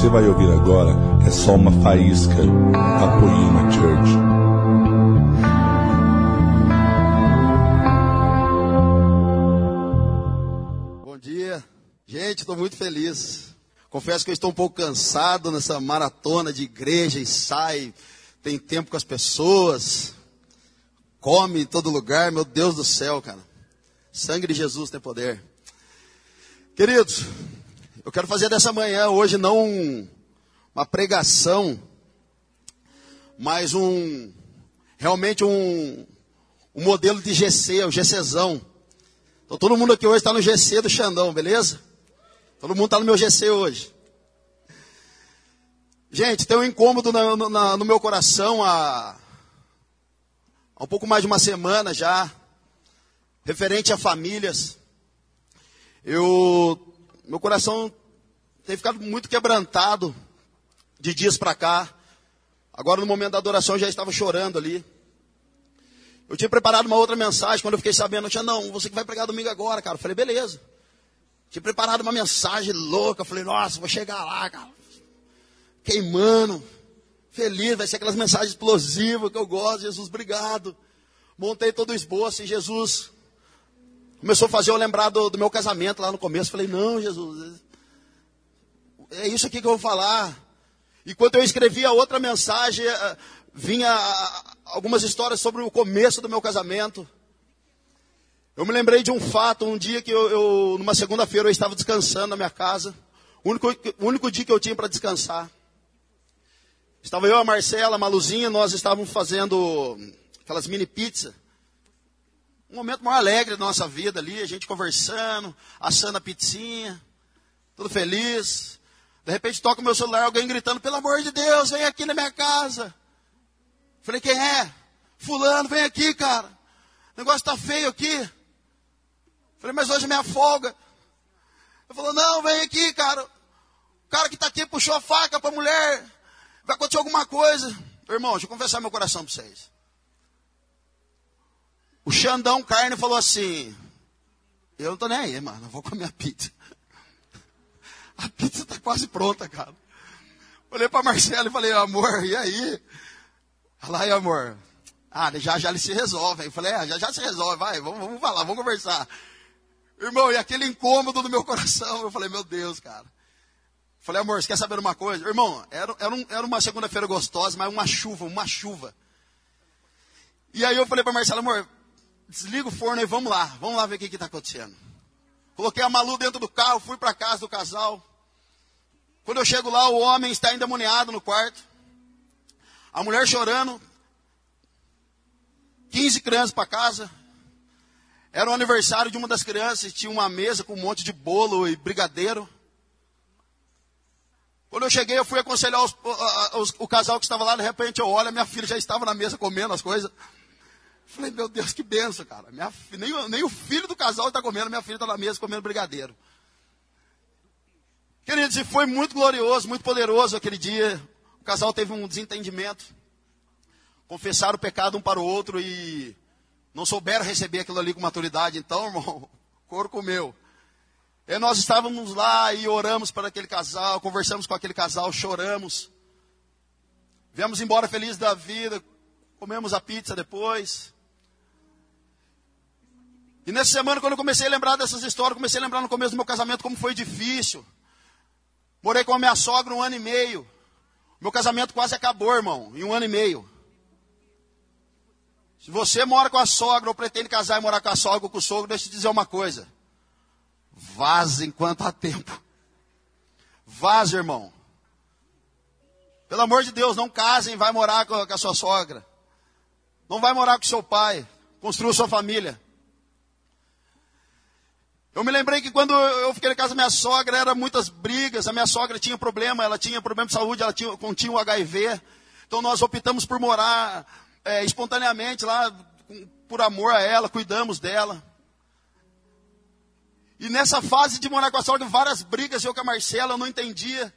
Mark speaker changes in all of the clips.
Speaker 1: você vai ouvir agora é só uma faísca da Poema Church.
Speaker 2: Bom dia. Gente, estou muito feliz. Confesso que eu estou um pouco cansado nessa maratona de igreja e sai, tem tempo com as pessoas, come em todo lugar, meu Deus do céu, cara. Sangue de Jesus tem poder. Queridos, eu quero fazer dessa manhã hoje não uma pregação, mas um realmente um, um modelo de GC, o GCzão. Então todo mundo aqui hoje está no GC do Xandão, beleza? Todo mundo está no meu GC hoje. Gente, tem um incômodo na, na, no meu coração há, há um pouco mais de uma semana já, referente a famílias. Eu meu coração tem ficado muito quebrantado de dias para cá. Agora, no momento da adoração, eu já estava chorando ali. Eu tinha preparado uma outra mensagem quando eu fiquei sabendo. Eu tinha, não, você que vai pregar domingo agora, cara. Eu falei, beleza. Tinha preparado uma mensagem louca. Eu falei, nossa, vou chegar lá, cara. Queimando. Feliz, vai ser aquelas mensagens explosivas que eu gosto. Jesus, obrigado. Montei todo o esboço e Jesus Começou a fazer eu lembrar do, do meu casamento lá no começo. Falei, não, Jesus, é isso aqui que eu vou falar. E quando eu escrevi a outra mensagem, eh, vinha algumas histórias sobre o começo do meu casamento. Eu me lembrei de um fato, um dia que eu, eu numa segunda-feira, eu estava descansando na minha casa. O único, o único dia que eu tinha para descansar. Estava eu, a Marcela, a Maluzinha, nós estávamos fazendo aquelas mini pizzas um momento mais alegre da nossa vida ali, a gente conversando, assando a pizzinha, tudo feliz. De repente toca o meu celular, alguém gritando, pelo amor de Deus, vem aqui na minha casa. Falei, quem é? Fulano, vem aqui, cara. O negócio está feio aqui. Falei, mas hoje é minha folga. Ele falou, não, vem aqui, cara. O cara que está aqui puxou a faca para a mulher. Vai acontecer alguma coisa. Irmão, deixa eu confessar meu coração para vocês. O Xandão Carne falou assim: Eu não tô nem aí, mano, eu vou comer a pizza. A pizza tá quase pronta, cara. Olhei para Marcelo e falei: Amor, e aí? Fala aí, amor. Ah, já já ele se resolve. Eu falei: é, já já se resolve, vai, vamos, vamos falar, vamos conversar. Irmão, e aquele incômodo no meu coração, eu falei: Meu Deus, cara. Falei, amor, você quer saber uma coisa? Irmão, era, era, um, era uma segunda-feira gostosa, mas uma chuva, uma chuva. E aí eu falei para Marcelo, amor, desliga o forno e vamos lá, vamos lá ver o que está acontecendo. Coloquei a Malu dentro do carro, fui para casa do casal. Quando eu chego lá, o homem está endemoniado no quarto. A mulher chorando. 15 crianças para casa. Era o aniversário de uma das crianças, tinha uma mesa com um monte de bolo e brigadeiro. Quando eu cheguei, eu fui aconselhar os, os, o casal que estava lá, de repente eu olho, a minha filha já estava na mesa comendo as coisas. Falei, meu Deus, que benção, cara. Minha, nem, nem o filho do casal está comendo, minha filha está na mesa comendo brigadeiro. Queridos, e foi muito glorioso, muito poderoso aquele dia. O casal teve um desentendimento. Confessaram o pecado um para o outro e não souberam receber aquilo ali com maturidade. Então, irmão, couro comeu. E nós estávamos lá e oramos para aquele casal, conversamos com aquele casal, choramos. Viemos embora felizes da vida, comemos a pizza depois. E nessa semana, quando eu comecei a lembrar dessas histórias, comecei a lembrar no começo do meu casamento como foi difícil. Morei com a minha sogra um ano e meio. Meu casamento quase acabou, irmão, em um ano e meio. Se você mora com a sogra ou pretende casar e morar com a sogra ou com o sogro, deixa eu te dizer uma coisa. Vaze enquanto há tempo. Vaze, irmão. Pelo amor de Deus, não casem, vai morar com a sua sogra. Não vai morar com seu pai. Construa sua família. Eu me lembrei que quando eu fiquei na casa da minha sogra, era muitas brigas. A minha sogra tinha problema, ela tinha problema de saúde, ela tinha, continha o HIV. Então nós optamos por morar é, espontaneamente lá, por amor a ela, cuidamos dela. E nessa fase de morar com a sogra, várias brigas, eu com a Marcela, eu não entendia.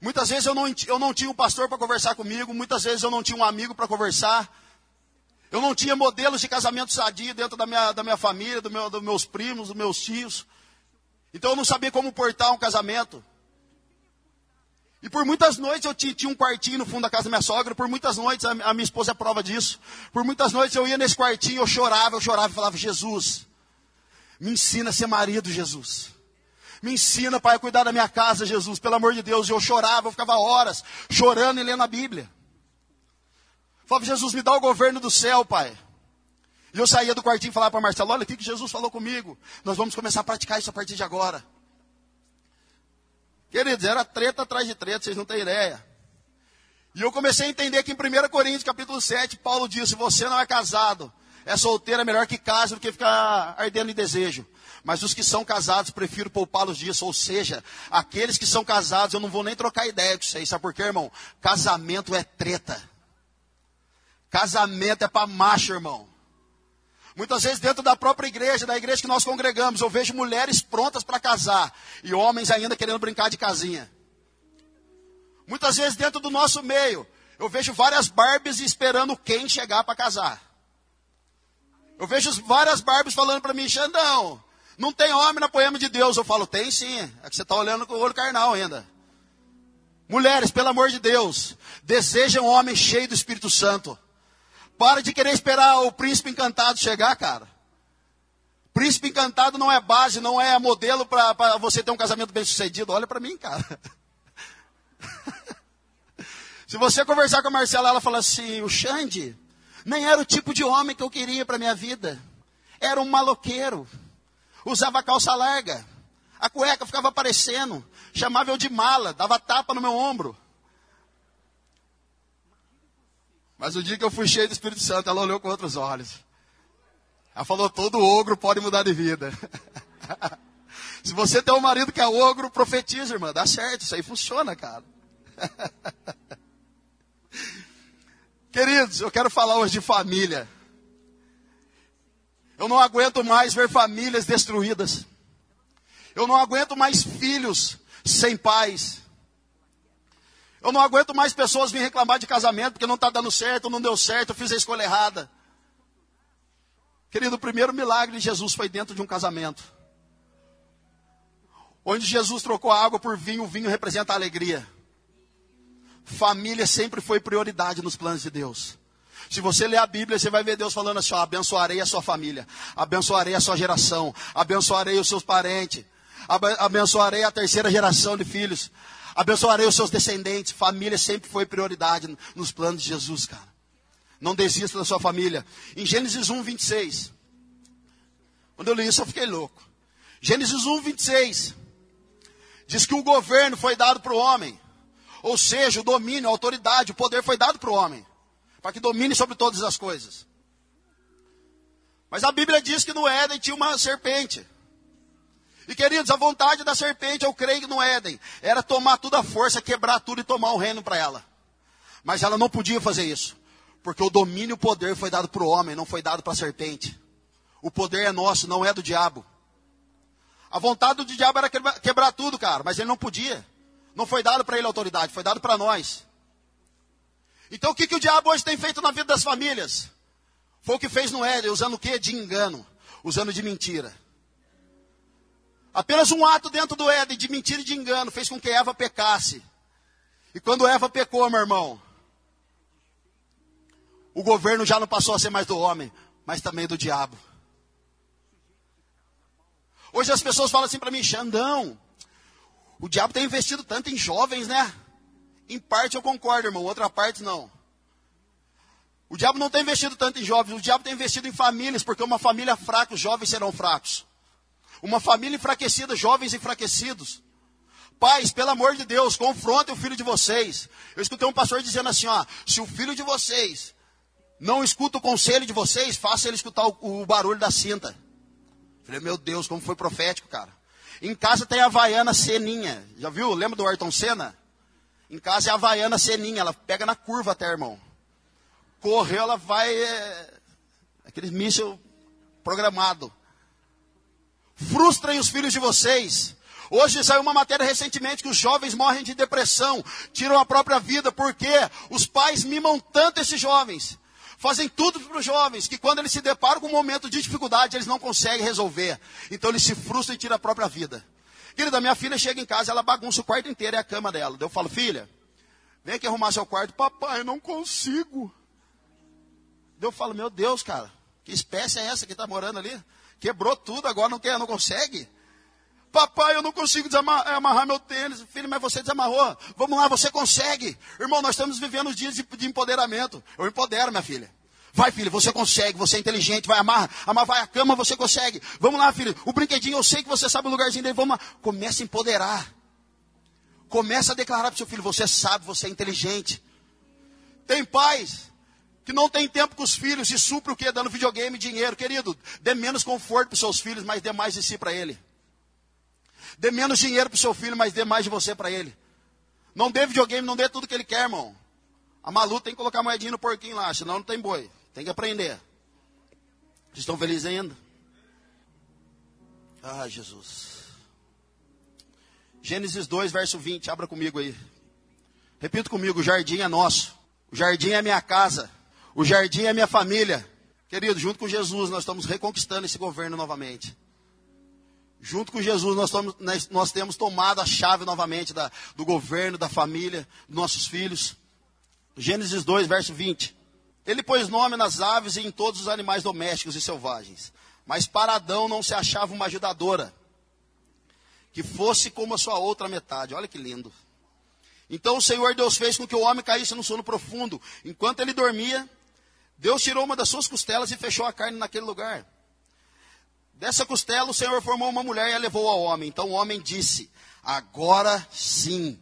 Speaker 2: Muitas vezes eu não, eu não tinha um pastor para conversar comigo, muitas vezes eu não tinha um amigo para conversar. Eu não tinha modelos de casamento sadio dentro da minha, da minha família, do meu, dos meus primos, dos meus tios. Então eu não sabia como portar um casamento. E por muitas noites eu tinha um quartinho no fundo da casa da minha sogra, por muitas noites, a minha esposa é prova disso. Por muitas noites eu ia nesse quartinho, eu chorava, eu chorava e falava: Jesus, me ensina a ser marido, Jesus. Me ensina, Pai, a cuidar da minha casa, Jesus, pelo amor de Deus. E eu chorava, eu ficava horas chorando e lendo a Bíblia. Falava, Jesus, me dá o governo do céu, Pai. E eu saía do quartinho e falava para Marcelo: Olha o que, Jesus falou comigo. Nós vamos começar a praticar isso a partir de agora. Queridos, era treta atrás de treta, vocês não têm ideia. E eu comecei a entender que em 1 Coríntios, capítulo 7, Paulo diz: se você não é casado, é solteiro, é melhor que case do que ficar ardendo em desejo. Mas os que são casados, prefiro poupá-los disso. Ou seja, aqueles que são casados, eu não vou nem trocar ideia com vocês. Sabe por quê, irmão? Casamento é treta. Casamento é para macho, irmão. Muitas vezes dentro da própria igreja, da igreja que nós congregamos, eu vejo mulheres prontas para casar e homens ainda querendo brincar de casinha. Muitas vezes dentro do nosso meio, eu vejo várias Barbies esperando quem chegar para casar. Eu vejo várias Barbies falando para mim, Xandão, não tem homem na poema de Deus. Eu falo, tem sim, é que você está olhando com o olho carnal ainda. Mulheres, pelo amor de Deus, desejam um homem cheio do Espírito Santo. Para de querer esperar o príncipe encantado chegar, cara. Príncipe encantado não é base, não é modelo para você ter um casamento bem sucedido. Olha para mim, cara. Se você conversar com a Marcela, ela fala assim: o Xande nem era o tipo de homem que eu queria para minha vida. Era um maloqueiro. Usava calça larga. A cueca ficava aparecendo. Chamava eu de mala, dava tapa no meu ombro. Mas o dia que eu fui cheio do Espírito Santo, ela olhou com outros olhos. Ela falou: todo ogro pode mudar de vida. Se você tem um marido que é ogro, profetiza, irmã. Dá certo, isso aí funciona, cara. Queridos, eu quero falar hoje de família. Eu não aguento mais ver famílias destruídas. Eu não aguento mais filhos sem pais. Eu não aguento mais pessoas vir reclamar de casamento porque não está dando certo, não deu certo, eu fiz a escolha errada. Querido, o primeiro milagre de Jesus foi dentro de um casamento. Onde Jesus trocou a água por vinho, o vinho representa a alegria. Família sempre foi prioridade nos planos de Deus. Se você ler a Bíblia, você vai ver Deus falando assim: ó, abençoarei a sua família, abençoarei a sua geração, abençoarei os seus parentes, abençoarei a terceira geração de filhos, abençoarei os seus descendentes. Família sempre foi prioridade nos planos de Jesus, cara. Não desista da sua família. Em Gênesis 1, 26. Quando eu li isso, eu fiquei louco. Gênesis 1, 26. Diz que o governo foi dado para o homem. Ou seja, o domínio, a autoridade, o poder foi dado para o homem. Para que domine sobre todas as coisas. Mas a Bíblia diz que no Éden tinha uma serpente. E queridos, a vontade da serpente, eu creio no Éden, era tomar tudo à força, quebrar tudo e tomar o reino para ela. Mas ela não podia fazer isso. Porque o domínio e o poder foi dado para o homem, não foi dado para a serpente. O poder é nosso, não é do diabo. A vontade do diabo era quebrar tudo, cara, mas ele não podia. Não foi dado para ele a autoridade, foi dado para nós. Então o que, que o diabo hoje tem feito na vida das famílias? Foi o que fez no Éden, usando o quê? De engano, usando de mentira. Apenas um ato dentro do Éden de mentira e de engano fez com que Eva pecasse. E quando Eva pecou, meu irmão, o governo já não passou a ser mais do homem, mas também do diabo. Hoje as pessoas falam assim para mim, Xandão, o diabo tem investido tanto em jovens, né? Em parte eu concordo, irmão, outra parte não. O diabo não tem investido tanto em jovens, o diabo tem investido em famílias, porque uma família fraca, os jovens serão fracos. Uma família enfraquecida, jovens enfraquecidos. Pais, pelo amor de Deus, confrontem o filho de vocês. Eu escutei um pastor dizendo assim: ó, se o filho de vocês não escuta o conselho de vocês, faça ele escutar o, o barulho da cinta. Falei, meu Deus, como foi profético, cara. Em casa tem a Havaiana Seninha. Já viu? Lembra do Ayrton Senna? Em casa é a Havaiana Seninha. Ela pega na curva até, irmão. Correu, ela vai. É, aquele míssil programado. Frustrem os filhos de vocês. Hoje saiu uma matéria recentemente que os jovens morrem de depressão, tiram a própria vida, porque os pais mimam tanto esses jovens, fazem tudo para os jovens, que quando eles se deparam com um momento de dificuldade, eles não conseguem resolver. Então eles se frustram e tiram a própria vida. Querida, minha filha chega em casa, ela bagunça o quarto inteiro, é a cama dela. Eu falo, filha, vem aqui arrumar seu quarto. Papai, eu não consigo. Eu falo, meu Deus, cara, que espécie é essa que está morando ali? Quebrou tudo, agora não quer, não consegue? Papai, eu não consigo desamarrar amarrar meu tênis. Filho, mas você desamarrou. Vamos lá, você consegue. Irmão, nós estamos vivendo dias de, de empoderamento. Eu empodero, minha filha. Vai, filho, você consegue, você é inteligente, vai amar, amar, vai à cama, você consegue. Vamos lá, filho, o brinquedinho, eu sei que você sabe o lugarzinho dele, vamos lá. Comece a empoderar. Comece a declarar para o seu filho, você sabe, você é inteligente. Tem pais que não tem tempo com os filhos e supre o quê? Dando videogame e dinheiro. Querido, dê menos conforto para os seus filhos, mas dê mais de si para ele. Dê menos dinheiro para o seu filho, mas dê mais de você para ele. Não dê videogame, não dê tudo que ele quer, irmão. A Malu tem que colocar moedinha no porquinho lá, senão não tem boi. Tem que aprender. Vocês estão felizes ainda? Ah, Jesus. Gênesis 2, verso 20. Abra comigo aí. Repita comigo: o jardim é nosso. O jardim é minha casa. O jardim é minha família. Querido, junto com Jesus, nós estamos reconquistando esse governo novamente. Junto com Jesus, nós, estamos, nós temos tomado a chave novamente da, do governo, da família, dos nossos filhos. Gênesis 2, verso 20. Ele pôs nome nas aves e em todos os animais domésticos e selvagens. Mas para Adão não se achava uma ajudadora, que fosse como a sua outra metade. Olha que lindo. Então o Senhor Deus fez com que o homem caísse no sono profundo. Enquanto ele dormia, Deus tirou uma das suas costelas e fechou a carne naquele lugar. Dessa costela o Senhor formou uma mulher e a levou ao homem. Então o homem disse: Agora sim.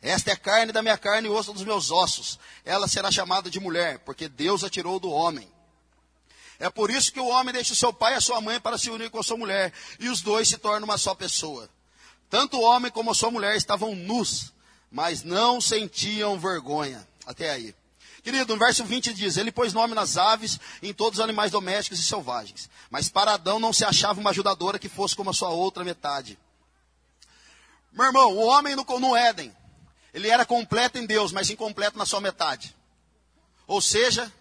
Speaker 2: Esta é carne da minha carne e osso dos meus ossos. Ela será chamada de mulher, porque Deus a tirou do homem. É por isso que o homem deixa o seu pai e a sua mãe para se unir com a sua mulher, e os dois se tornam uma só pessoa. Tanto o homem como a sua mulher estavam nus, mas não sentiam vergonha. Até aí. Querido, no verso 20 diz: Ele pôs nome nas aves em todos os animais domésticos e selvagens. Mas para Adão não se achava uma ajudadora que fosse como a sua outra metade. Meu irmão, o homem no, no Éden, ele era completo em Deus, mas incompleto na sua metade. Ou seja,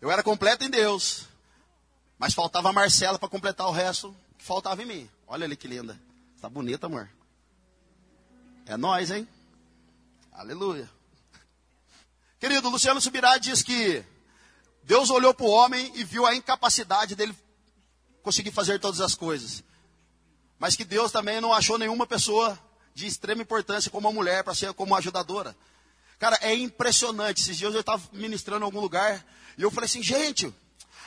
Speaker 2: eu era completo em Deus, mas faltava a Marcela para completar o resto que faltava em mim. Olha ali que linda. Está bonita, amor. É nós, hein? Aleluia. Querido, Luciano Subirá diz que Deus olhou para o homem e viu a incapacidade dele conseguir fazer todas as coisas. Mas que Deus também não achou nenhuma pessoa de extrema importância como uma mulher para ser como ajudadora. Cara, é impressionante. Esses dias eu estava ministrando em algum lugar e eu falei assim, gente,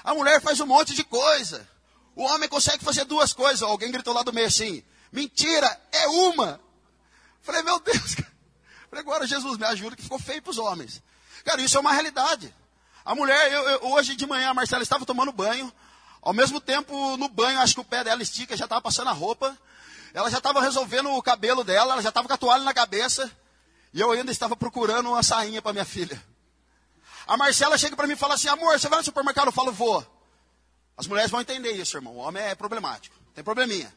Speaker 2: a mulher faz um monte de coisa. O homem consegue fazer duas coisas. Alguém gritou lá do meio assim, mentira, é uma. Falei, meu Deus. Falei, agora Jesus me ajuda que ficou feio para os homens. Cara, isso é uma realidade. A mulher, eu, eu, hoje de manhã, a Marcela estava tomando banho. Ao mesmo tempo, no banho, acho que o pé dela estica, já estava passando a roupa. Ela já estava resolvendo o cabelo dela, ela já estava com a toalha na cabeça. E eu ainda estava procurando uma sainha para minha filha. A Marcela chega para mim e fala assim: amor, você vai no supermercado? Eu falo, vou. As mulheres vão entender isso, irmão. O homem é problemático, tem probleminha.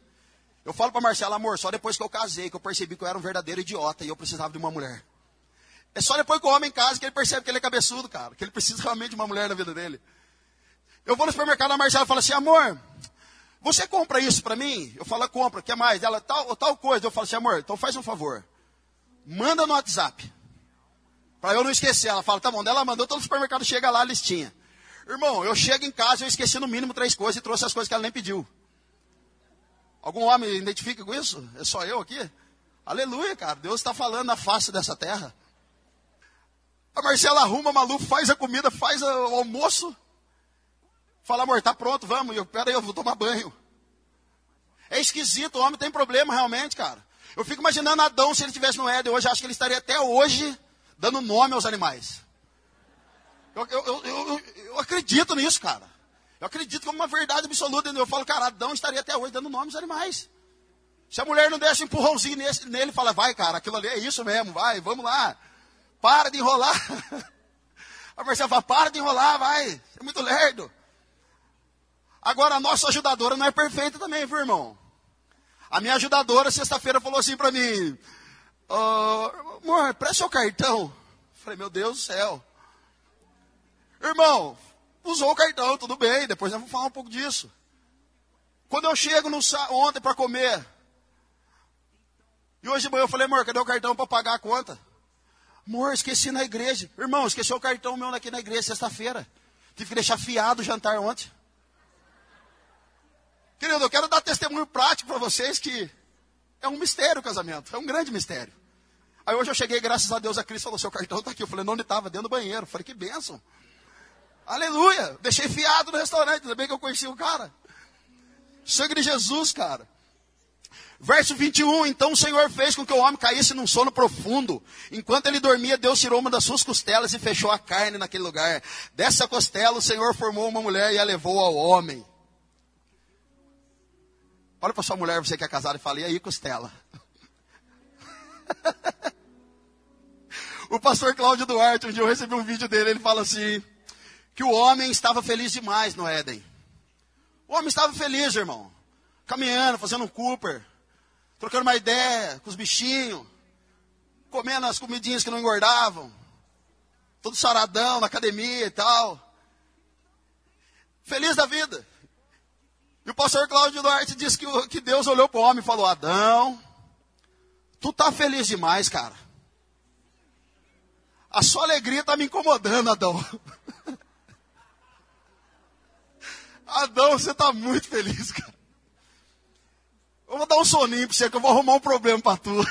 Speaker 2: Eu falo para Marcela, amor, só depois que eu casei, que eu percebi que eu era um verdadeiro idiota e eu precisava de uma mulher. É só depois que o homem casa que ele percebe que ele é cabeçudo, cara. Que ele precisa realmente de uma mulher na vida dele. Eu vou no supermercado, a Marcela fala assim, amor, você compra isso para mim? Eu falo, compra, quer mais? Ela, tal, tal coisa. Eu falo assim, amor, então faz um favor. Manda no WhatsApp. Para eu não esquecer. Ela fala, tá bom. Ela mandou, todo supermercado chega lá, a listinha. Irmão, eu chego em casa, eu esqueci no mínimo três coisas e trouxe as coisas que ela nem pediu. Algum homem identifica com isso? É só eu aqui? Aleluia, cara. Deus está falando na face dessa terra. A Marcela arruma, a Malu faz a comida, faz o almoço. Fala, amor, tá pronto, vamos. Eu, pera aí, eu vou tomar banho. É esquisito, o homem tem problema realmente, cara. Eu fico imaginando Adão se ele estivesse no Éden hoje, acho que ele estaria até hoje dando nome aos animais. Eu, eu, eu, eu, acredito nisso, cara. Eu acredito como uma verdade absoluta. Eu falo, cara, Adão estaria até hoje dando nome aos animais. Se a mulher não desse um empurrãozinho nesse, nele, fala, vai, cara, aquilo ali é isso mesmo, vai, vamos lá. Para de enrolar. A Marcela fala, para de enrolar, vai. É muito lerdo. Agora, a nossa ajudadora não é perfeita também, viu, irmão? A minha ajudadora, sexta-feira, falou assim para mim: oh, Amor, presta seu cartão. Falei, meu Deus do céu. Irmão, usou o cartão, tudo bem, depois nós vamos falar um pouco disso. Quando eu chego no, ontem para comer, E hoje de manhã eu falei, amor, cadê o cartão para pagar a conta? Amor, esqueci na igreja. Irmão, esqueci o cartão meu aqui na igreja sexta-feira. Tive que deixar fiado o jantar ontem. Querido, eu quero dar testemunho prático para vocês que é um mistério o casamento. É um grande mistério. Aí hoje eu cheguei, graças a Deus, a Cristo falou, seu cartão está aqui. Eu falei, não, onde estava? Dentro do banheiro. Eu falei, que bênção. Aleluia. Deixei fiado no restaurante, ainda bem que eu conheci o cara. Sangue de Jesus, cara. Verso 21, então o Senhor fez com que o homem caísse num sono profundo. Enquanto ele dormia, Deus tirou uma das suas costelas e fechou a carne naquele lugar. Dessa costela, o Senhor formou uma mulher e a levou ao homem. Olha para sua mulher, você que é casado, e fala, e aí, costela? o pastor Cláudio Duarte, um dia eu recebi um vídeo dele, ele fala assim, que o homem estava feliz demais no Éden. O homem estava feliz, irmão. Caminhando, fazendo um Cooper, trocando uma ideia com os bichinhos, comendo as comidinhas que não engordavam, todo saradão na academia e tal. Feliz da vida. E o pastor Cláudio Duarte disse que, que Deus olhou para o homem e falou: Adão, tu tá feliz demais, cara. A sua alegria está me incomodando, Adão. Adão, você está muito feliz, cara. Eu vou dar um soninho para você que eu vou arrumar um problema para tu.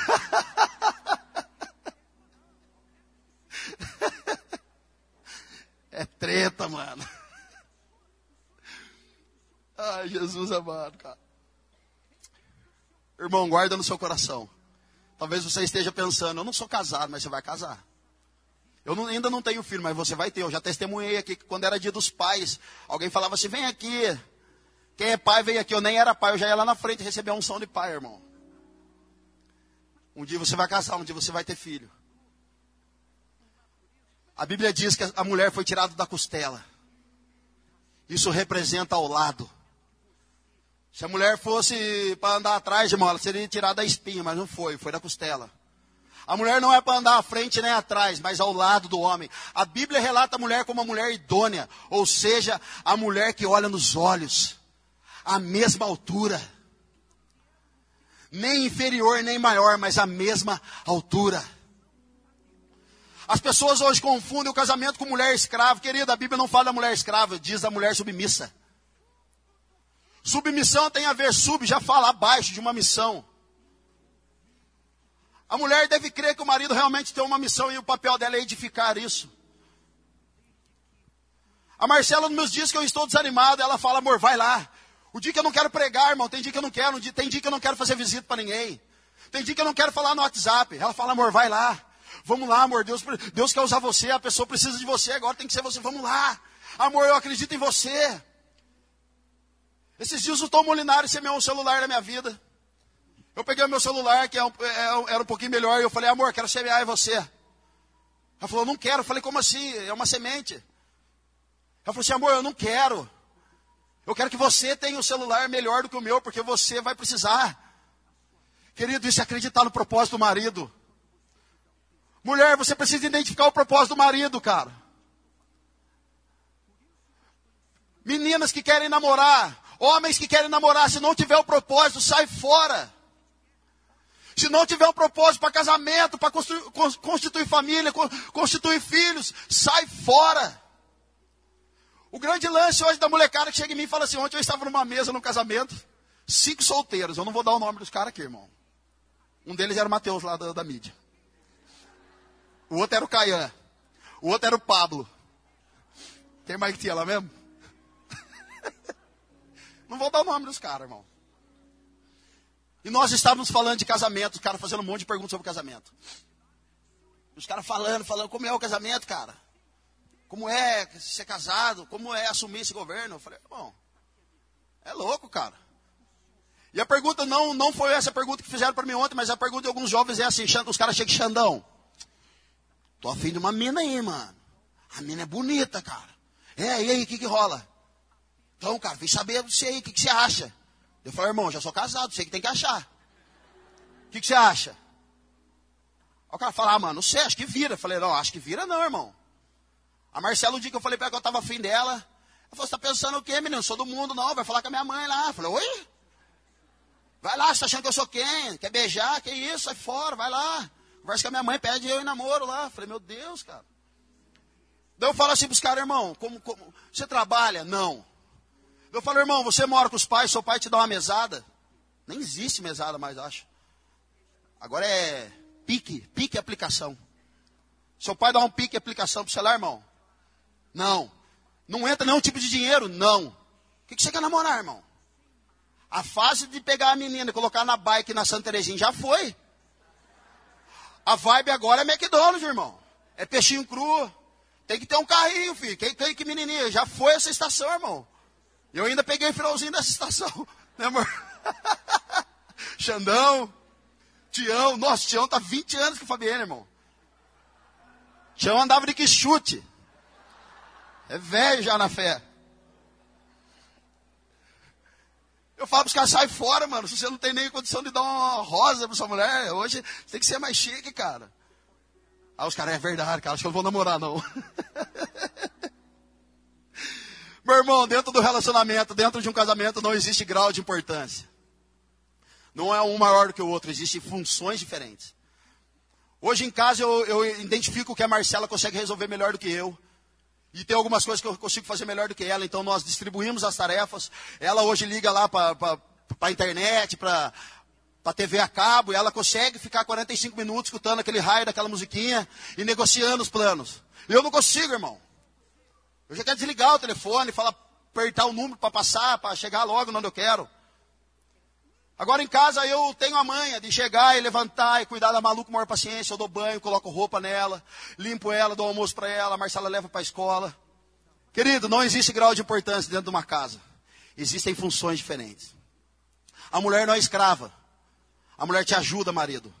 Speaker 2: É treta, mano. Ai, Jesus amado, cara. Irmão, guarda no seu coração. Talvez você esteja pensando, eu não sou casado, mas você vai casar. Eu não, ainda não tenho filho, mas você vai ter. Eu já testemunhei aqui que quando era dia dos pais, alguém falava assim: vem aqui. Quem é pai, vem aqui. Eu nem era pai, eu já ia lá na frente receber a unção de pai, irmão. Um dia você vai casar, um dia você vai ter filho. A Bíblia diz que a mulher foi tirada da costela. Isso representa ao lado. Se a mulher fosse para andar atrás, irmão, ela seria tirada da espinha, mas não foi, foi da costela. A mulher não é para andar à frente nem atrás, mas ao lado do homem. A Bíblia relata a mulher como uma mulher idônea, ou seja, a mulher que olha nos olhos, a mesma altura. Nem inferior nem maior, mas a mesma altura. As pessoas hoje confundem o casamento com mulher escrava. Querida, a Bíblia não fala da mulher escrava, diz da mulher submissa. Submissão tem a ver, sub, já fala abaixo de uma missão. A mulher deve crer que o marido realmente tem uma missão e o papel dela é edificar isso. A Marcela nos diz que eu estou desanimado, ela fala, amor, vai lá. O dia que eu não quero pregar, irmão, tem dia que eu não quero, tem dia que eu não quero fazer visita para ninguém. Tem dia que eu não quero falar no WhatsApp. Ela fala, amor, vai lá. Vamos lá, amor, Deus, Deus quer usar você, a pessoa precisa de você, agora tem que ser você. Vamos lá. Amor, eu acredito em você. Esses dias o Tom Molinari semeou um celular na minha vida. Eu peguei o meu celular, que é é era um pouquinho melhor, e eu falei, amor, quero semear em você. Ela falou, não quero. Eu falei, como assim? É uma semente. Ela falou assim, amor, eu não quero. Eu quero que você tenha um celular melhor do que o meu, porque você vai precisar. Querido, isso é acreditar no propósito do marido. Mulher, você precisa identificar o propósito do marido, cara. Meninas que querem namorar, homens que querem namorar, se não tiver o propósito, sai fora. Se não tiver um propósito para casamento, para constituir família, constituir filhos, sai fora. O grande lance hoje da molecada que chega em mim e fala assim: ontem eu estava numa mesa no casamento, cinco solteiros. Eu não vou dar o nome dos caras aqui, irmão. Um deles era o Mateus lá da, da mídia. O outro era o Caian. O outro era o Pablo. Quem mais que tinha lá mesmo? não vou dar o nome dos caras, irmão. E nós estávamos falando de casamento, os caras fazendo um monte de perguntas sobre casamento. Os caras falando, falando, como é o casamento, cara? Como é ser casado? Como é assumir esse governo? Eu falei, bom, é louco, cara. E a pergunta não, não foi essa pergunta que fizeram para mim ontem, mas a pergunta de alguns jovens é assim, os caras chegam Xandão. Tô afim de uma mina aí, mano. A mina é bonita, cara. É, e aí, o que que rola? Então, cara, vem saber você aí, o que, que você acha? Eu falei, irmão, já sou casado, sei que tem que achar. O que, que você acha? Aí o cara fala, ah, mano, não sei, acho que vira. Eu falei, não, acho que vira não, irmão. A Marcela, o dia que eu falei pra ela que eu tava afim dela, ela falou, você tá pensando o quê, menino? Eu sou do mundo, não, vai falar com a minha mãe lá. Eu falei, oi? Vai lá, você tá achando que eu sou quem? Quer beijar? Que isso? Sai fora, vai lá. Conversa com a minha mãe, pede eu em namoro lá. Falei, meu Deus, cara. Daí eu falo assim pros caras, irmão, como, como, você trabalha? Não. Eu falo, irmão, você mora com os pais, seu pai te dá uma mesada? Nem existe mesada mais, acho. Agora é pique, pique aplicação. Seu pai dá um pique aplicação pro celular, irmão? Não. Não entra nenhum tipo de dinheiro? Não. O que, que você quer namorar, irmão? A fase de pegar a menina e colocar na bike na Santa Terezinha já foi. A vibe agora é McDonald's, irmão. É peixinho cru. Tem que ter um carrinho, filho. Quem tem que menininha? Já foi essa estação, irmão. Eu ainda peguei finalzinho dessa estação. Né, amor? Xandão. Tião. Nossa, Tião tá 20 anos com o Fabiano, irmão. Tião andava de que chute. É velho já na fé. Eu falo para os caras, sai fora, mano. Se você não tem nem condição de dar uma rosa para sua mulher, hoje você tem que ser mais chique, cara. Aí os caras, é verdade, cara, acho que eu não vou namorar, não. Meu irmão, dentro do relacionamento, dentro de um casamento, não existe grau de importância. Não é um maior do que o outro, existem funções diferentes. Hoje em casa eu, eu identifico que a Marcela consegue resolver melhor do que eu. E tem algumas coisas que eu consigo fazer melhor do que ela, então nós distribuímos as tarefas. Ela hoje liga lá para a internet, para a TV a cabo, e ela consegue ficar 45 minutos escutando aquele raio daquela musiquinha e negociando os planos. Eu não consigo, irmão. Eu já quero desligar o telefone, falar, apertar o número para passar, para chegar logo onde eu quero. Agora em casa eu tenho a manha de chegar e levantar e cuidar da maluca com maior paciência. Eu dou banho, coloco roupa nela, limpo ela, dou almoço para ela, a Marcela leva para a escola. Querido, não existe grau de importância dentro de uma casa. Existem funções diferentes. A mulher não é escrava. A mulher te ajuda, marido.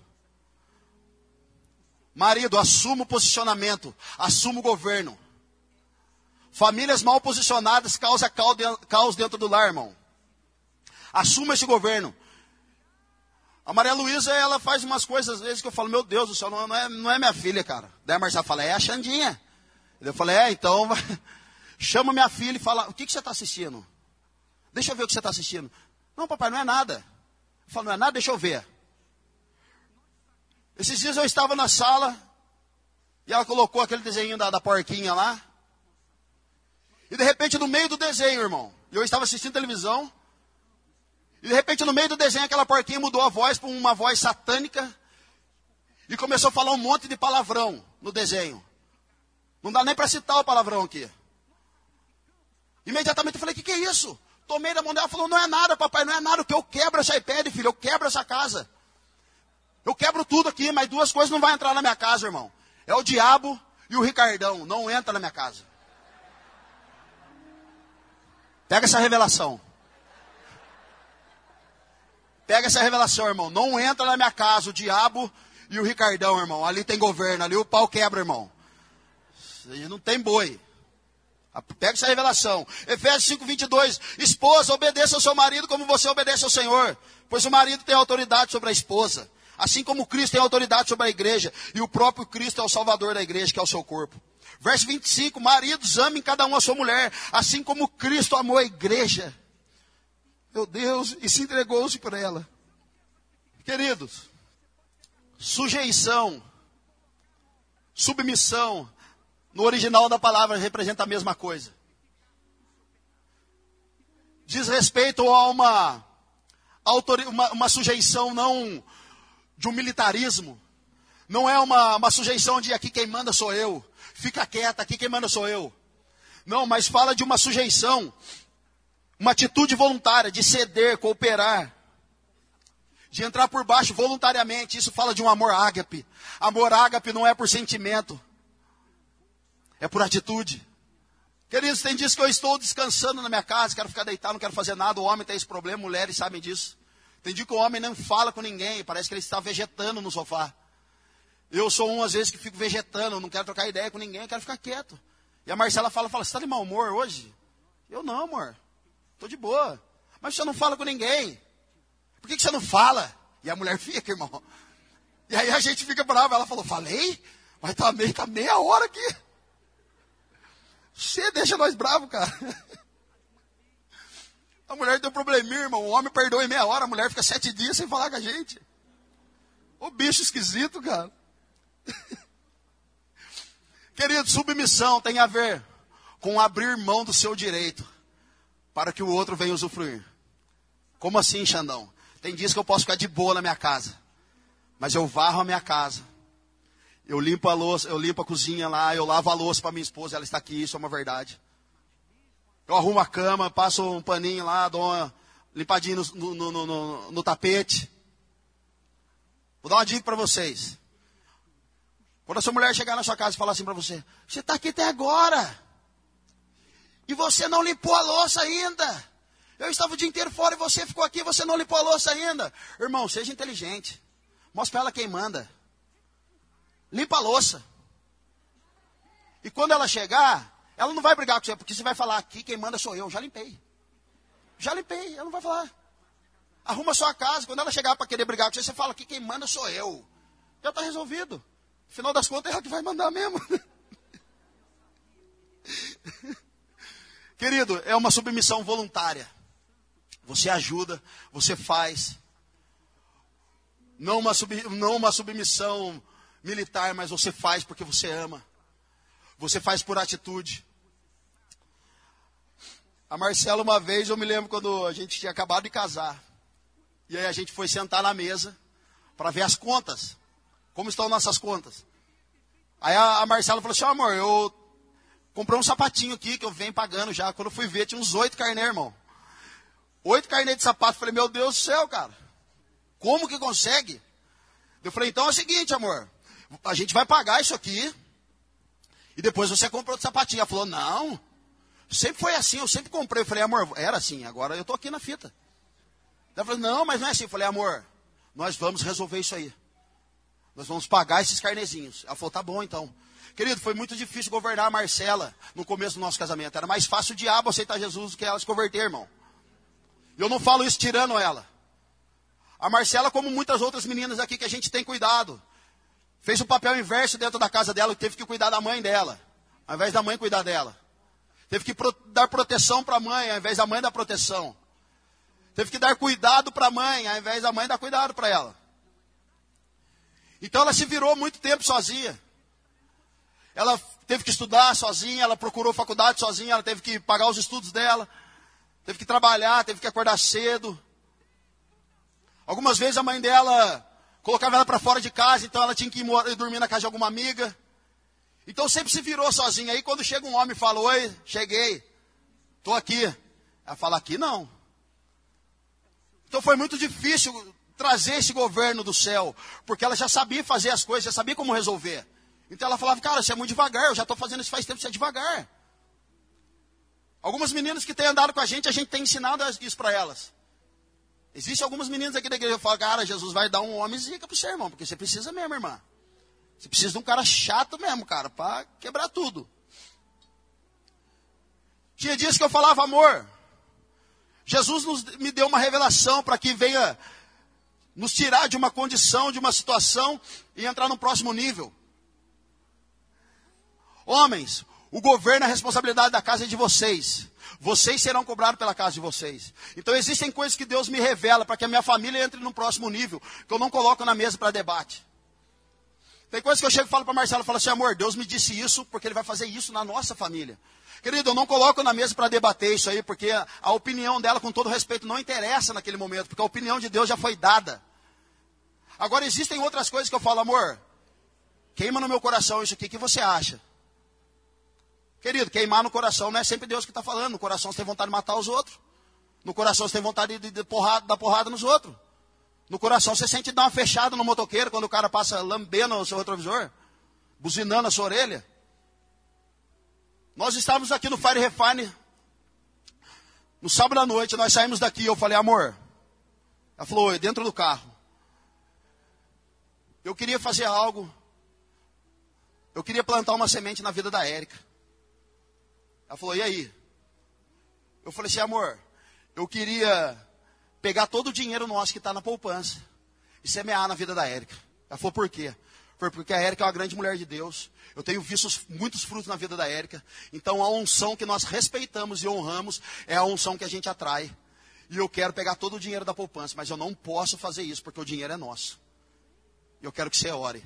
Speaker 2: Marido, assuma o posicionamento, assuma o governo. Famílias mal posicionadas causam caos dentro do lar, irmão. Assuma esse governo. A Maria Luísa, ela faz umas coisas às vezes que eu falo, meu Deus do céu, não, é, não é minha filha, cara. Daí a Marcela fala, é a Xandinha. Eu falei, é, então chama minha filha e fala, o que, que você está assistindo? Deixa eu ver o que você está assistindo. Não, papai, não é nada. Eu falo, não é nada, deixa eu ver. Esses dias eu estava na sala e ela colocou aquele desenho da, da porquinha lá. E de repente, no meio do desenho, irmão, eu estava assistindo televisão. E de repente, no meio do desenho, aquela porquinha mudou a voz para uma voz satânica. E começou a falar um monte de palavrão no desenho. Não dá nem para citar o palavrão aqui. Imediatamente eu falei: o que, que é isso? Tomei da mão dela e falou: não é nada, papai, não é nada. Que eu quebro esse iPad, filho, eu quebro essa casa. Eu quebro tudo aqui, mas duas coisas não vão entrar na minha casa, irmão. É o diabo e o Ricardão. Não entra na minha casa. Pega essa revelação. Pega essa revelação, irmão. Não entra na minha casa o diabo e o Ricardão, irmão. Ali tem governo, ali o pau quebra, irmão. Não tem boi. Pega essa revelação. Efésios 5, 22. Esposa, obedeça ao seu marido como você obedece ao Senhor. Pois o marido tem autoridade sobre a esposa. Assim como Cristo tem autoridade sobre a igreja. E o próprio Cristo é o salvador da igreja, que é o seu corpo. Verso 25. Maridos, amem cada um a sua mulher. Assim como Cristo amou a igreja meu Deus, e se entregou-se por ela. Queridos, sujeição, submissão, no original da palavra representa a mesma coisa. Diz respeito a uma, uma, uma sujeição não de um militarismo. Não é uma, uma sujeição de aqui quem manda sou eu. Fica quieta, aqui quem manda sou eu. Não, mas fala de uma sujeição uma atitude voluntária de ceder, cooperar, de entrar por baixo voluntariamente. Isso fala de um amor ágape. Amor ágape não é por sentimento, é por atitude. Queridos, tem dias que eu estou descansando na minha casa, quero ficar deitado, não quero fazer nada. O homem tem esse problema, mulheres sabem disso. Tem dia que o homem não fala com ninguém, parece que ele está vegetando no sofá. Eu sou um, às vezes, que fico vegetando, não quero trocar ideia com ninguém, quero ficar quieto. E a Marcela fala, fala, você está de mau humor hoje? Eu não, amor. Estou de boa. Mas você não fala com ninguém. Por que, que você não fala? E a mulher fica, irmão. E aí a gente fica bravo. Ela falou, falei? Mas tá, meio, tá meia hora aqui. Você deixa nós bravos, cara. A mulher tem um probleminha, irmão. O homem perdoa em meia hora, a mulher fica sete dias sem falar com a gente. Ô bicho esquisito, cara. Querido, submissão tem a ver com abrir mão do seu direito para que o outro venha usufruir. Como assim, Xandão? Tem dias que eu posso ficar de boa na minha casa, mas eu varro a minha casa. Eu limpo a louça, eu limpo a cozinha lá, eu lavo a louça para minha esposa, ela está aqui, isso é uma verdade. Eu arrumo a cama, passo um paninho lá, dou uma limpadinha no, no, no, no, tapete. Vou dar uma dica para vocês. Quando a sua mulher chegar na sua casa e falar assim para você: Você está aqui até agora. E você não limpou a louça ainda. Eu estava o dia inteiro fora e você ficou aqui você não limpou a louça ainda. Irmão, seja inteligente. Mostra para ela quem manda. Limpa a louça. E quando ela chegar, ela não vai brigar com você, porque você vai falar aqui, quem manda sou eu. Já limpei. Já limpei, ela não vai falar. Arruma sua casa, quando ela chegar para querer brigar com você, você fala aqui, quem manda sou eu. Já está resolvido. Afinal das contas, é ela que vai mandar mesmo. Querido, é uma submissão voluntária. Você ajuda, você faz. Não uma, sub, não uma submissão militar, mas você faz porque você ama. Você faz por atitude. A Marcela, uma vez, eu me lembro quando a gente tinha acabado de casar. E aí a gente foi sentar na mesa para ver as contas. Como estão nossas contas? Aí a, a Marcela falou assim: oh, amor, eu comprei um sapatinho aqui que eu venho pagando já. Quando eu fui ver, tinha uns oito carnê, irmão. Oito carnê de sapato. Falei, meu Deus do céu, cara. Como que consegue? Eu falei, então é o seguinte, amor. A gente vai pagar isso aqui. E depois você compra outro sapatinho. Ela falou, não. Sempre foi assim, eu sempre comprei. Eu falei, amor, era assim, agora eu tô aqui na fita. Ela falou, não, mas não é assim. Eu falei, amor, nós vamos resolver isso aí. Nós vamos pagar esses carnezinhos. Ela falou, tá bom então. Querido, foi muito difícil governar a Marcela no começo do nosso casamento. Era mais fácil o diabo aceitar Jesus do que ela se converter, irmão. E eu não falo isso tirando ela. A Marcela, como muitas outras meninas aqui que a gente tem cuidado, fez o papel inverso dentro da casa dela, teve que cuidar da mãe dela, ao invés da mãe cuidar dela. Teve que dar proteção para a mãe, ao invés da mãe dar proteção. Teve que dar cuidado para a mãe, ao invés da mãe dar cuidado para ela. Então ela se virou muito tempo sozinha. Ela teve que estudar sozinha, ela procurou faculdade sozinha, ela teve que pagar os estudos dela, teve que trabalhar, teve que acordar cedo. Algumas vezes a mãe dela colocava ela para fora de casa, então ela tinha que ir dormir na casa de alguma amiga. Então sempre se virou sozinha. Aí quando chega um homem e fala: Oi, cheguei, estou aqui. Ela fala: Aqui não. Então foi muito difícil trazer esse governo do céu, porque ela já sabia fazer as coisas, já sabia como resolver. Então ela falava: Cara, você é muito devagar, eu já estou fazendo isso faz tempo, você é devagar. Algumas meninas que têm andado com a gente, a gente tem ensinado isso para elas. Existem algumas meninas aqui da igreja que falam, cara, Jesus vai dar um homem zica para você, irmão, porque você precisa mesmo, irmã. Você precisa de um cara chato mesmo, cara, para quebrar tudo. Tinha dias que eu falava, amor, Jesus nos, me deu uma revelação para que venha nos tirar de uma condição, de uma situação e entrar no próximo nível. Homens, o governo, a responsabilidade da casa é de vocês. Vocês serão cobrados pela casa de vocês. Então existem coisas que Deus me revela para que a minha família entre no próximo nível, que eu não coloco na mesa para debate. Tem coisas que eu chego e falo para Marcelo, falo assim, amor, Deus me disse isso porque Ele vai fazer isso na nossa família. Querido, eu não coloco na mesa para debater isso aí, porque a, a, opinião dela, com todo respeito, não interessa naquele momento, porque a opinião de Deus já foi dada. Agora, existem outras coisas que eu falo, amor, queima no meu coração isso aqui, o que você acha? Querido, queimar no coração não é sempre Deus que está falando. No coração você tem vontade de matar os outros. No coração você tem vontade de, de porrada, dar porrada nos outros. No coração você sente dar uma fechada no motoqueiro quando o cara passa lambendo o seu retrovisor, buzinando a sua orelha. Nós estávamos aqui no Fire Refine. No sábado à noite, nós saímos daqui. Eu falei, amor. Ela falou, dentro do carro. Eu queria fazer algo. Eu queria plantar uma semente na vida da Érica. Ela falou, e aí? Eu falei assim, amor, eu queria pegar todo o dinheiro nosso que está na poupança e semear na vida da Érica. Ela falou, por quê? Foi porque a Érica é uma grande mulher de Deus. Eu tenho visto muitos frutos na vida da Érica. Então a unção que nós respeitamos e honramos é a unção que a gente atrai. E eu quero pegar todo o dinheiro da poupança, mas eu não posso fazer isso porque o dinheiro é nosso. E eu quero que você ore.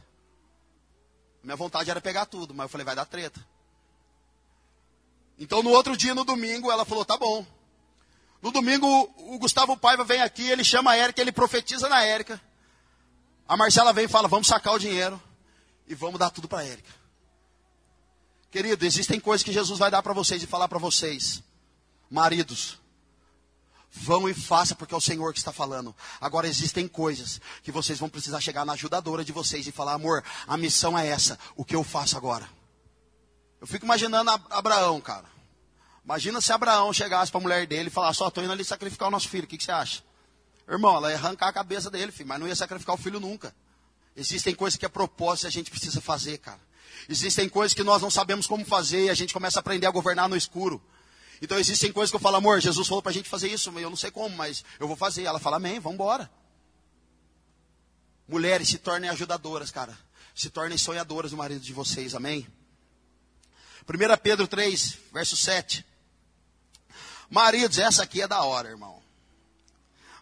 Speaker 2: Minha vontade era pegar tudo, mas eu falei, vai dar treta. Então no outro dia, no domingo, ela falou, tá bom. No domingo, o Gustavo Paiva vem aqui, ele chama a Érica, ele profetiza na Érica. A Marcela vem e fala, vamos sacar o dinheiro e vamos dar tudo para a Érica. Querido, existem coisas que Jesus vai dar para vocês e falar para vocês. Maridos, vão e faça porque é o Senhor que está falando. Agora existem coisas que vocês vão precisar chegar na ajudadora de vocês e falar, amor, a missão é essa, o que eu faço agora? Eu fico imaginando Abraão, cara. Imagina se Abraão chegasse para a mulher dele e falasse, só estou indo ali sacrificar o nosso filho, o que, que você acha? Irmão, ela ia arrancar a cabeça dele, filho, mas não ia sacrificar o filho nunca. Existem coisas que é propósito a gente precisa fazer, cara. Existem coisas que nós não sabemos como fazer e a gente começa a aprender a governar no escuro. Então existem coisas que eu falo, amor, Jesus falou para a gente fazer isso, eu não sei como, mas eu vou fazer. Ela fala, amém, vamos embora. Mulheres, se tornem ajudadoras, cara. Se tornem sonhadoras do marido de vocês, amém? 1 Pedro 3, verso 7. Maridos, essa aqui é da hora, irmão.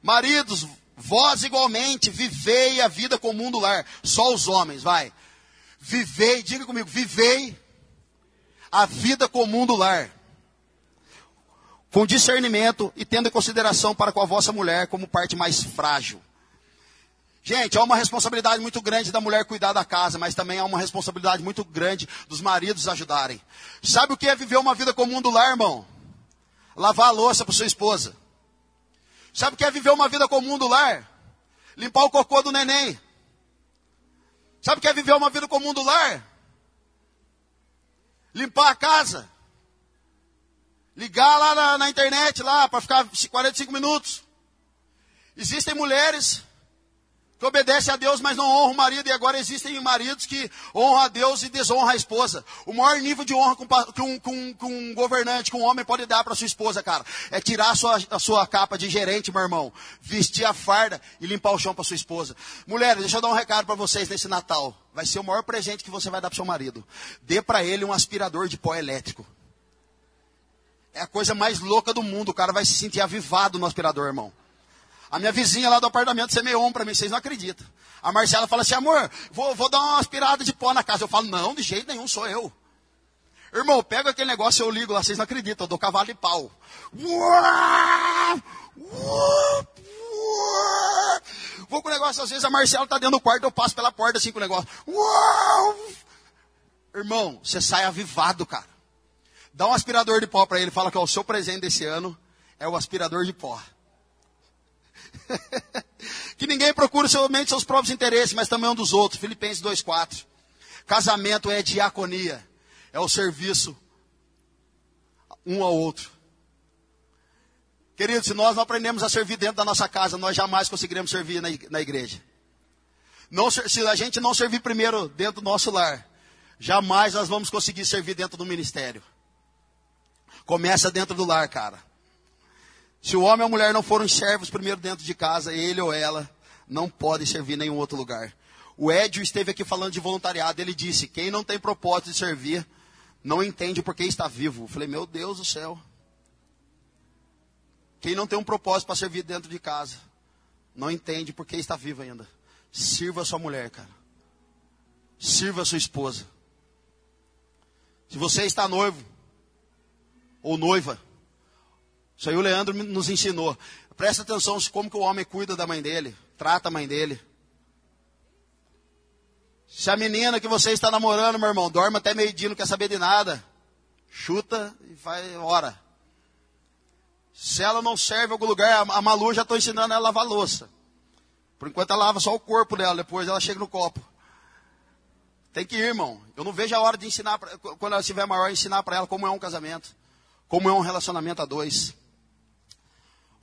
Speaker 2: Maridos, vós igualmente vivei a vida comum do lar. Só os homens, vai. Vivei, diga comigo, vivei a vida comum do lar. Com discernimento e tendo em consideração para com a vossa mulher como parte mais frágil. Gente, há uma responsabilidade muito grande da mulher cuidar da casa, mas também há uma responsabilidade muito grande dos maridos ajudarem. Sabe o que é viver uma vida comum do lar, irmão? Lavar a louça para sua esposa. Sabe o que é viver uma vida comum do lar? Limpar o cocô do neném. Sabe o que é viver uma vida comum do lar? Limpar a casa. Ligar lá na, na internet lá para ficar 45 minutos. Existem mulheres que obedece a Deus, mas não honra o marido, e agora existem maridos que honram a Deus e desonram a esposa. O maior nível de honra que um, um governante, que um homem pode dar para sua esposa, cara, é tirar a sua, a sua capa de gerente, meu irmão, vestir a farda e limpar o chão para sua esposa. Mulheres, deixa eu dar um recado para vocês nesse Natal. Vai ser o maior presente que você vai dar para seu marido. Dê para ele um aspirador de pó elétrico. É a coisa mais louca do mundo. O cara vai se sentir avivado no aspirador, irmão. A minha vizinha lá do apartamento semeou um para mim, vocês não acreditam. A Marcela fala assim, amor, vou, vou dar uma aspirada de pó na casa. Eu falo, não, de jeito nenhum, sou eu. Irmão, pega aquele negócio, eu ligo lá, vocês não acreditam, eu dou cavalo de pau. Vou com o negócio, às vezes a Marcela está dentro do quarto, eu passo pela porta assim com o negócio. Irmão, você sai avivado, cara. Dá um aspirador de pó para ele, fala que é o seu presente desse ano é o aspirador de pó. que ninguém procure somente seus próprios interesses, mas também um dos outros. Filipenses 2,4. Casamento é diaconia, é o serviço um ao outro. Queridos, se nós não aprendemos a servir dentro da nossa casa, nós jamais conseguiremos servir na, igreja. Não, se a gente não servir primeiro dentro do nosso lar, jamais nós vamos conseguir servir dentro do ministério. Começa dentro do lar, cara. Se o homem ou a mulher não forem servos primeiro dentro de casa, ele ou ela não pode servir em nenhum outro lugar. O Edio esteve aqui falando de voluntariado. Ele disse: quem não tem propósito de servir, não entende por que está vivo. Eu falei: meu Deus do céu. Quem não tem um propósito para servir dentro de casa, não entende por que está vivo ainda. Sirva a sua mulher, cara. Sirva a sua esposa. Se você está noivo ou noiva, isso aí o Leandro nos ensinou. Presta atenção como que o homem cuida da mãe dele, trata a mãe dele. Se a menina que você está namorando, meu irmão, dorme até meio-dia, não quer saber de nada, chuta e vai, ora. Se ela não serve em algum lugar, a Malu já estou ensinando ela a lavar louça. Por enquanto ela lava só o corpo dela, depois ela chega no copo. Tem que ir, irmão. Eu não vejo a hora de ensinar, quando ela estiver maior, ensinar para ela como é um casamento, como é um relacionamento a dois.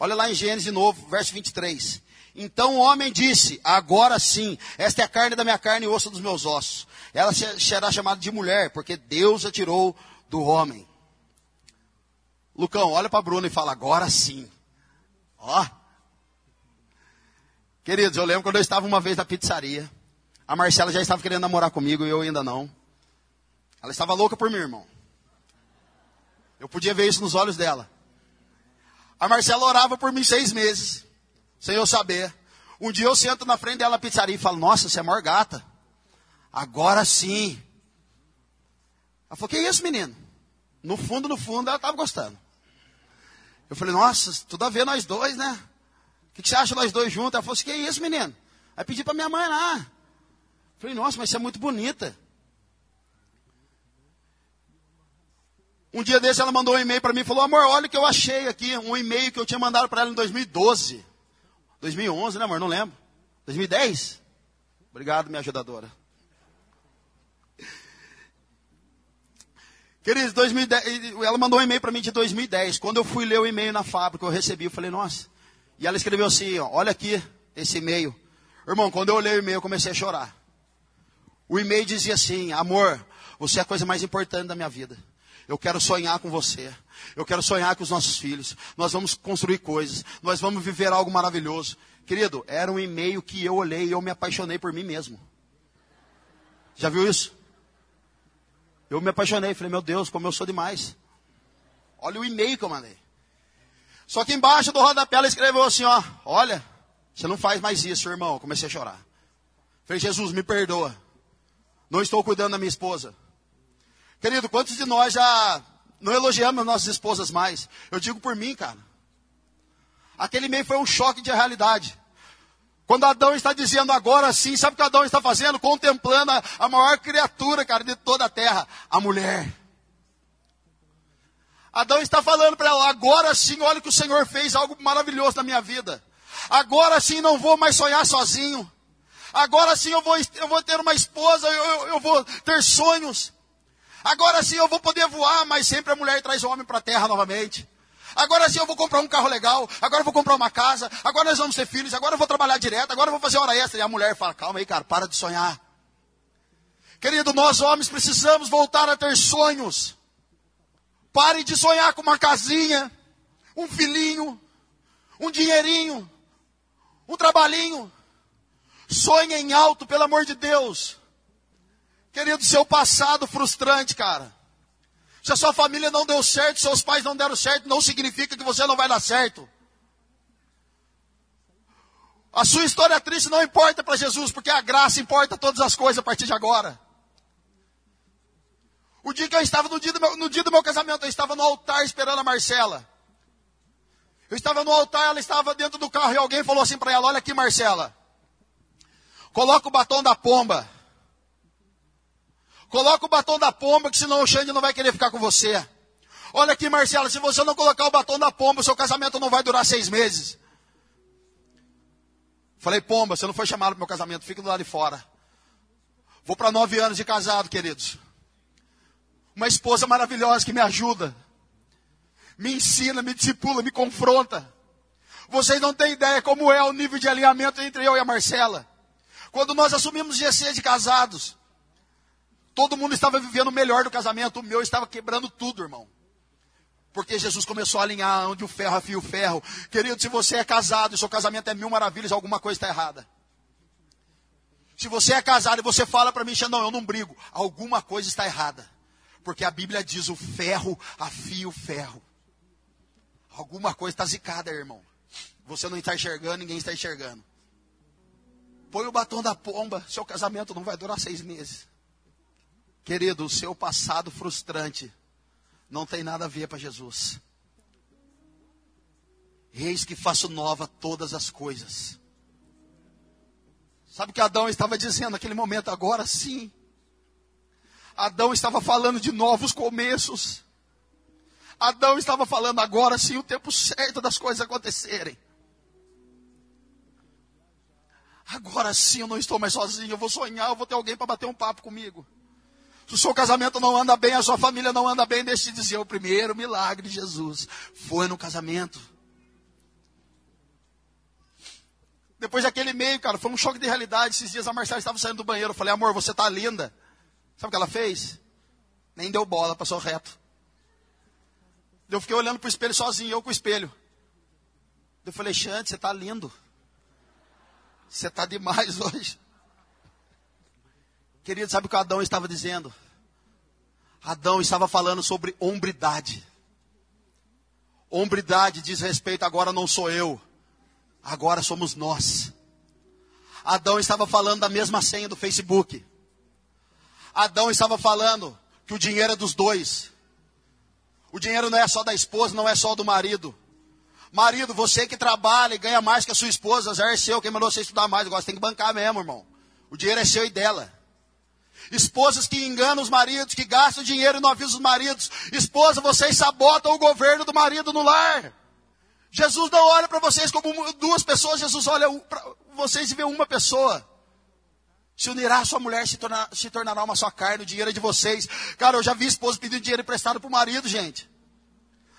Speaker 2: Olha lá em Gênesis de novo, verso 23. Então o homem disse: Agora sim, esta é a carne da minha carne e osso dos meus ossos. Ela será chamada de mulher, porque Deus a tirou do homem. Lucão, olha para Bruno e fala: Agora sim. Ó. Queridos, eu lembro quando eu estava uma vez na pizzaria. A Marcela já estava querendo namorar comigo e eu ainda não. Ela estava louca por mim, irmão. Eu podia ver isso nos olhos dela. A Marcela orava por mim seis meses, sem eu saber. Um dia eu sento na frente dela na pizzaria e falo, nossa, você é maior gata. Agora sim. Ela falou, que isso, menino? No fundo, no fundo, ela estava gostando. Eu falei, nossa, tudo a ver nós dois, né? O que, que você acha nós dois juntos? Ela falou que isso, menino? Aí pedi para minha mãe lá. Eu falei, nossa, mas você é muito bonita. Um dia desse ela mandou um e-mail para mim e falou: Amor, olha o que eu achei aqui. Um e-mail que eu tinha mandado para ela em 2012. 2011, né, amor? Não lembro. 2010? Obrigado, minha ajudadora. Queridos, 2010, ela mandou um e-mail para mim de 2010. Quando eu fui ler o e-mail na fábrica, eu recebi, eu falei, nossa. E ela escreveu assim: ó, olha aqui esse e-mail. Irmão, quando eu olhei o e-mail, eu comecei a chorar. O e-mail dizia assim: Amor, você é a coisa mais importante da minha vida. Eu quero sonhar com você. Eu quero sonhar com os nossos filhos. Nós vamos construir coisas. Nós vamos viver algo maravilhoso. Querido, era um e-mail que eu olhei e eu me apaixonei por mim mesmo. Já viu isso? Eu me apaixonei. Falei, meu Deus, como eu sou demais. Olha o e-mail que eu mandei. Só que embaixo do rodapé ela escreveu assim, ó. Olha, você não faz mais isso, irmão. Eu comecei a chorar. Falei, Jesus, me perdoa. Não estou cuidando da minha esposa. Querido, quantos de nós já não elogiamos nossas esposas mais? Eu digo por mim, cara. Aquele meio foi um choque de realidade. Quando Adão está dizendo agora sim, sabe o que Adão está fazendo? Contemplando a, a maior criatura, cara, de toda a terra, a mulher. Adão está falando para ela, agora sim, olha que o Senhor fez algo maravilhoso na minha vida. Agora sim não vou mais sonhar sozinho. Agora sim eu vou, eu vou ter uma esposa, eu, eu, eu vou ter sonhos. Agora sim eu vou poder voar, mas sempre a mulher traz o homem para a terra novamente. Agora sim eu vou comprar um carro legal, agora eu vou comprar uma casa, agora nós vamos ter filhos, agora eu vou trabalhar direto, agora eu vou fazer hora extra. E a mulher fala, calma aí, cara, para de sonhar. Querido, nós homens precisamos voltar a ter sonhos. Pare de sonhar com uma casinha, um filhinho, um dinheirinho, um trabalhinho. Sonhe em alto, pelo amor de Deus. Querido, seu passado frustrante, cara. Se a sua família não deu certo, seus pais não deram certo, não significa que você não vai dar certo. A sua história triste não importa para Jesus, porque a graça importa todas as coisas a partir de agora. O dia que eu estava, no dia, do meu, no dia do meu casamento, eu estava no altar esperando a Marcela. Eu estava no altar, ela estava dentro do carro e alguém falou assim para ela: Olha aqui, Marcela, coloca o batom da pomba. Coloca o batom da pomba, que senão o Xande não vai querer ficar com você. Olha aqui, Marcela, se você não colocar o batom da pomba, o seu casamento não vai durar seis meses. Falei, pomba, você não foi chamado para meu casamento, fica do lado de fora. Vou para nove anos de casado, queridos. Uma esposa maravilhosa que me ajuda, me ensina, me discipula, me confronta. Vocês não têm ideia como é o nível de alinhamento entre eu e a Marcela. Quando nós assumimos GC de casados, Todo mundo estava vivendo melhor do casamento, o meu estava quebrando tudo, irmão. Porque Jesus começou a alinhar onde o ferro afia o ferro. Querido, se você é casado e seu casamento é mil maravilhas, alguma coisa está errada. Se você é casado e você fala para mim, não, eu não brigo, alguma coisa está errada. Porque a Bíblia diz: o ferro afia o ferro. Alguma coisa está zicada, irmão. Você não está enxergando, ninguém está enxergando. Põe o batom da pomba, seu casamento não vai durar seis meses. Querido, o seu passado frustrante não tem nada a ver para Jesus. Eis que faço nova todas as coisas. Sabe o que Adão estava dizendo naquele momento? Agora sim. Adão estava falando de novos começos. Adão estava falando agora sim o tempo certo das coisas acontecerem. Agora sim eu não estou mais sozinho, eu vou sonhar, eu vou ter alguém para bater um papo comigo. O seu casamento não anda bem, a sua família não anda bem, deixe de dizer, o primeiro milagre de Jesus foi no casamento. Depois daquele meio, cara, foi um choque de realidade. Esses dias a Marcela estava saindo do banheiro. Eu falei, amor, você está linda. Sabe o que ela fez? Nem deu bola, passou reto. Eu fiquei olhando para o espelho sozinho, eu com o espelho. Eu falei, Xande, você está lindo. Você está demais hoje. Querido, sabe o que Adão estava dizendo? Adão estava falando sobre hombridade. Hombridade diz respeito, agora não sou eu, agora somos nós. Adão estava falando da mesma senha do Facebook. Adão estava falando que o dinheiro é dos dois. O dinheiro não é só da esposa, não é só do marido. Marido, você que trabalha e ganha mais que a sua esposa, já é seu, quem mandou você estudar mais, agora você tem que bancar mesmo, irmão. O dinheiro é seu e dela. Esposas que enganam os maridos, que gastam dinheiro e não avisam os maridos. Esposa, vocês sabotam o governo do marido no lar. Jesus não olha para vocês como duas pessoas, Jesus olha para vocês e vê uma pessoa. Se unirá a sua mulher, se, tornar, se tornará uma só carne, o dinheiro é de vocês. Cara, eu já vi esposa pedindo dinheiro emprestado para o marido, gente.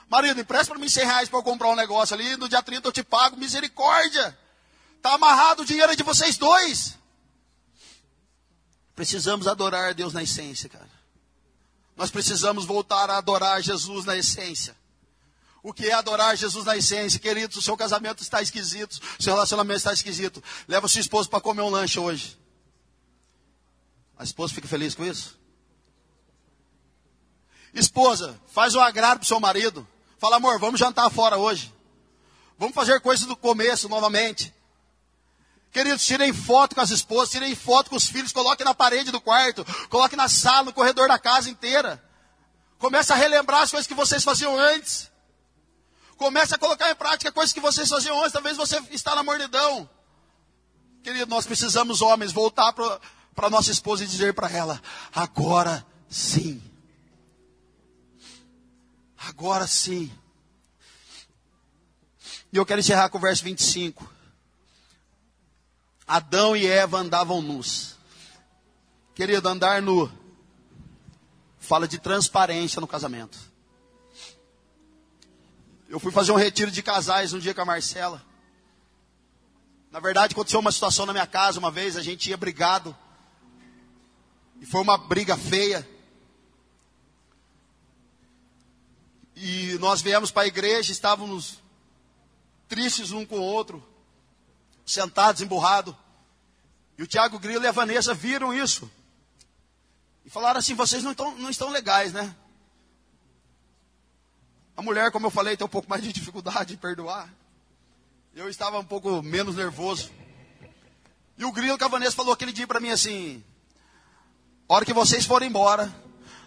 Speaker 2: Marido, empresta para mim 100 reais para eu comprar um negócio ali, no dia 30 eu te pago, misericórdia. Está amarrado, o dinheiro é de vocês dois. Precisamos adorar a Deus na essência, cara. Nós precisamos voltar a adorar Jesus na essência. O que é adorar Jesus na essência? Queridos, o seu casamento está esquisito, o seu relacionamento está esquisito. Leva sua esposa para comer um lanche hoje. A esposa fica feliz com isso? Esposa, faz um agrado para o seu marido. Fala, amor, vamos jantar fora hoje. Vamos fazer coisas do começo novamente. Queridos, tirem foto com as esposas, tirem foto com os filhos, coloquem na parede do quarto, coloquem na sala, no corredor da casa inteira. Comece a relembrar as coisas que vocês faziam antes. Comece a colocar em prática coisas que vocês faziam antes. Talvez você está na mordidão. Querido, nós precisamos, homens, voltar para nossa esposa e dizer para ela: agora sim. Agora sim. E eu quero encerrar com o verso 25. Adão e Eva andavam nus. Querido, andar nu fala de transparência no casamento. Eu fui fazer um retiro de casais um dia com a Marcela. Na verdade, aconteceu uma situação na minha casa uma vez, a gente ia brigado. E foi uma briga feia. E nós viemos para a igreja, estávamos tristes um com o outro sentados, emburrados. E o Tiago Grilo e a Vanessa viram isso. E falaram assim: vocês não estão, não estão legais, né? A mulher, como eu falei, tem um pouco mais de dificuldade de perdoar. Eu estava um pouco menos nervoso. E o Grilo com a Vanessa falou aquele dia para mim assim: hora que vocês forem embora,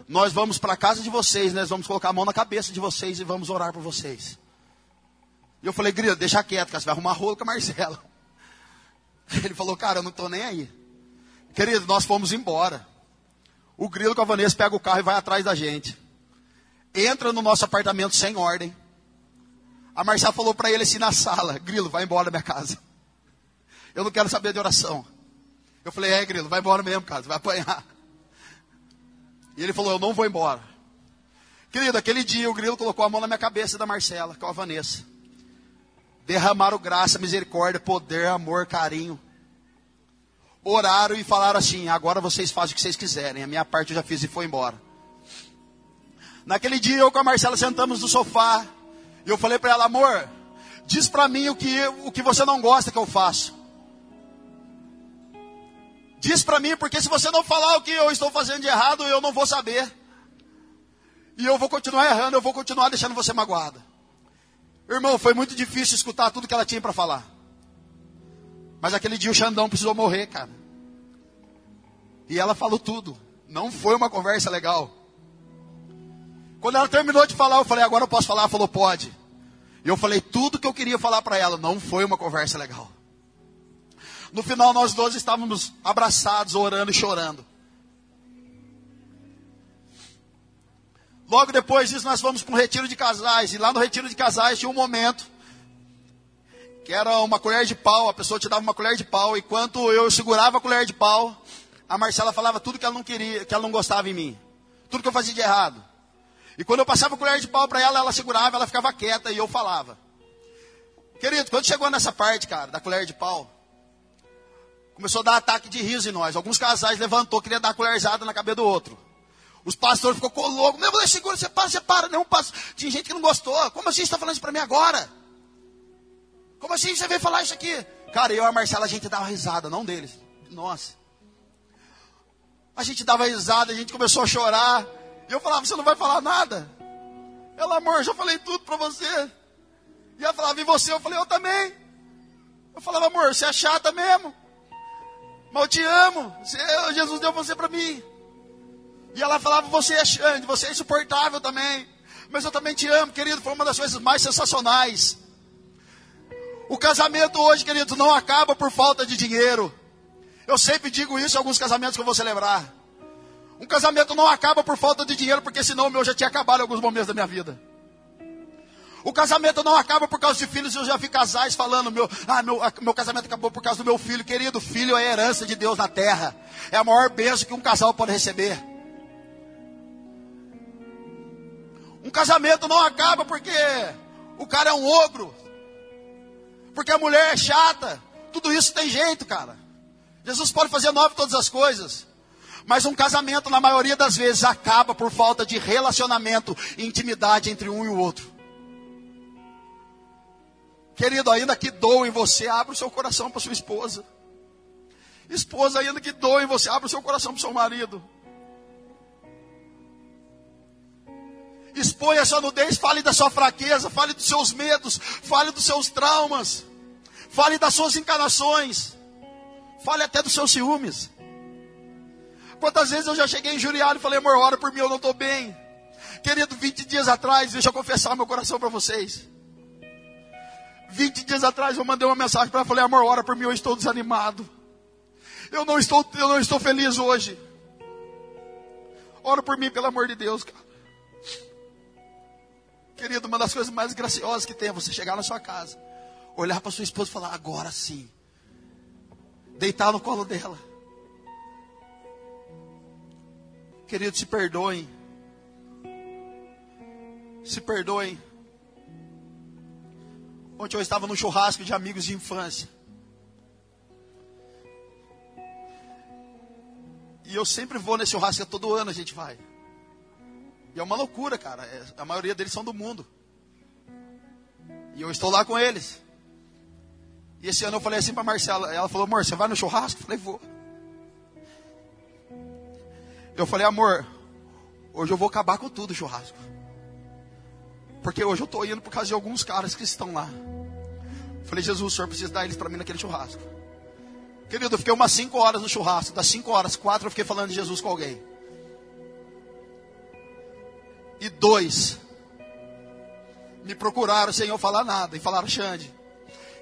Speaker 2: nós vamos para a casa de vocês, nós vamos colocar a mão na cabeça de vocês e vamos orar por vocês. E eu falei, Grilo, deixa quieto, que você vai arrumar rolo com a Marcela. Ele falou, cara, eu não estou nem aí. Querido, nós fomos embora. O Grilo com a Vanessa pega o carro e vai atrás da gente. Entra no nosso apartamento sem ordem. A Marcela falou para ele assim na sala: Grilo, vai embora da minha casa. Eu não quero saber de oração. Eu falei: É, Grilo, vai embora mesmo, cara, vai apanhar. E ele falou: Eu não vou embora. Querido, aquele dia o Grilo colocou a mão na minha cabeça da Marcela, com a Vanessa derramaram graça, misericórdia, poder, amor, carinho. Oraram e falaram assim: agora vocês fazem o que vocês quiserem, a minha parte eu já fiz e foi embora. Naquele dia eu com a Marcela sentamos no sofá e eu falei para ela: amor, diz para mim o que, o que você não gosta que eu faço. Diz para mim, porque se você não falar o que eu estou fazendo de errado, eu não vou saber. E eu vou continuar errando, eu vou continuar deixando você magoada. Irmão, foi muito difícil escutar tudo que ela tinha para falar. Mas aquele dia o Xandão precisou morrer, cara. E ela falou tudo. Não foi uma conversa legal. Quando ela terminou de falar, eu falei, agora eu posso falar? Ela falou, pode. E eu falei tudo que eu queria falar para ela. Não foi uma conversa legal. No final, nós dois estávamos abraçados, orando e chorando. Logo depois disso, nós fomos para um retiro de casais. E lá no retiro de casais tinha um momento que era uma colher de pau. A pessoa te dava uma colher de pau. Enquanto eu segurava a colher de pau, a Marcela falava tudo que ela não queria, que ela não gostava em mim. Tudo que eu fazia de errado. E quando eu passava a colher de pau para ela, ela segurava, ela ficava quieta e eu falava. Querido, quando chegou nessa parte, cara, da colher de pau, começou a dar ataque de riso em nós. Alguns casais levantou, queria dar a colherzada na cabeça do outro. Os pastores ficou louco. Meu, Deus, segura, você para, você para. Não, pastor. Tinha gente que não gostou. Como assim você está falando isso para mim agora? Como assim você veio falar isso aqui? Cara, eu e a Marcela, a gente dava risada, não deles. Nossa. A gente dava risada, a gente começou a chorar. E eu falava, você não vai falar nada. Ela, amor, já falei tudo para você. E ela falava, e você? Eu falei, eu também. Eu falava, amor, você é chata mesmo. Mas eu te amo. Você, Jesus deu você para mim. E ela falava, você é Xande, você é insuportável também. Mas eu também te amo, querido. Foi uma das coisas mais sensacionais. O casamento hoje, querido, não acaba por falta de dinheiro. Eu sempre digo isso em alguns casamentos que eu vou celebrar. Um casamento não acaba por falta de dinheiro, porque senão o meu já tinha acabado em alguns momentos da minha vida. O casamento não acaba por causa de filhos, eu já vi casais falando, meu, ah, meu, meu casamento acabou por causa do meu filho. Querido, filho é a herança de Deus na terra. É a maior bênção que um casal pode receber. Um casamento não acaba porque o cara é um ogro, porque a mulher é chata. Tudo isso tem jeito, cara. Jesus pode fazer nove todas as coisas. Mas um casamento, na maioria das vezes, acaba por falta de relacionamento e intimidade entre um e o outro. Querido, ainda que doa em você, abra o seu coração para sua esposa. Esposa, ainda que doa em você, abra o seu coração para o seu marido. Exponha a sua nudez, fale da sua fraqueza, fale dos seus medos, fale dos seus traumas, fale das suas encarnações, fale até dos seus ciúmes. Quantas vezes eu já cheguei injuriado e falei, amor, ora por mim, eu não estou bem. Querido, 20 dias atrás, deixa eu confessar meu coração para vocês. 20 dias atrás eu mandei uma mensagem para ela, falei, amor, ora por mim, eu estou desanimado. Eu não estou, eu não estou feliz hoje. Ora por mim, pelo amor de Deus, cara. Querido, uma das coisas mais graciosas que tem é você chegar na sua casa, olhar para sua esposa e falar, agora sim. Deitar no colo dela. Querido, se perdoem. Se perdoem. Ontem eu estava no churrasco de amigos de infância. E eu sempre vou nesse churrasco, todo ano a gente vai. E é uma loucura, cara. É, a maioria deles são do mundo. E eu estou lá com eles. E esse ano eu falei assim para Marcela. Ela falou, amor, você vai no churrasco? Eu falei, vou. Eu falei, amor, hoje eu vou acabar com tudo o churrasco. Porque hoje eu estou indo por causa de alguns caras que estão lá. Eu falei, Jesus, o senhor precisa dar eles para mim naquele churrasco. Querido, eu fiquei umas 5 horas no churrasco. Das 5 horas, 4 eu fiquei falando de Jesus com alguém. E dois me procuraram sem eu falar nada. E falaram, Xande,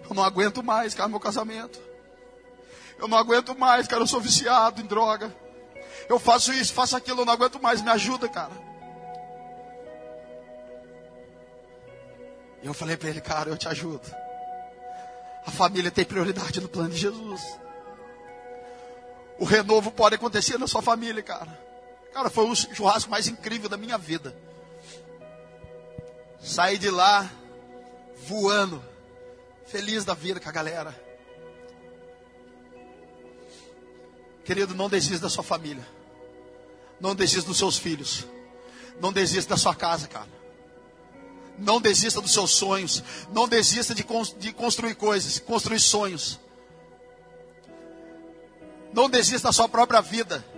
Speaker 2: eu não aguento mais, cara, meu casamento. Eu não aguento mais, cara, eu sou viciado em droga. Eu faço isso, faço aquilo, eu não aguento mais, me ajuda, cara. E eu falei para ele, cara, eu te ajudo. A família tem prioridade no plano de Jesus. O renovo pode acontecer na sua família, cara. Cara, foi o churrasco mais incrível da minha vida. Saí de lá voando, feliz da vida com a galera. Querido, não desista da sua família. Não desista dos seus filhos. Não desista da sua casa, cara. Não desista dos seus sonhos. Não desista de, de construir coisas, construir sonhos. Não desista da sua própria vida.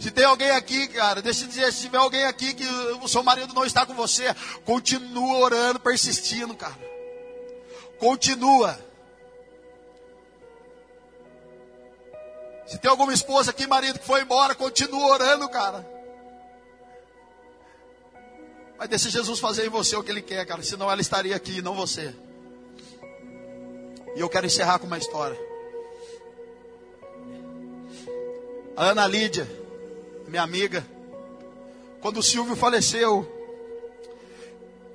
Speaker 2: Se tem alguém aqui, cara, deixa eu dizer, se tiver alguém aqui que o seu marido não está com você, continua orando, persistindo, cara. Continua. Se tem alguma esposa aqui, marido, que foi embora, continua orando, cara. Mas deixa Jesus fazer em você o que Ele quer, cara. Senão ela estaria aqui, não você. E eu quero encerrar com uma história. A Ana Lídia, minha amiga, quando o Silvio faleceu,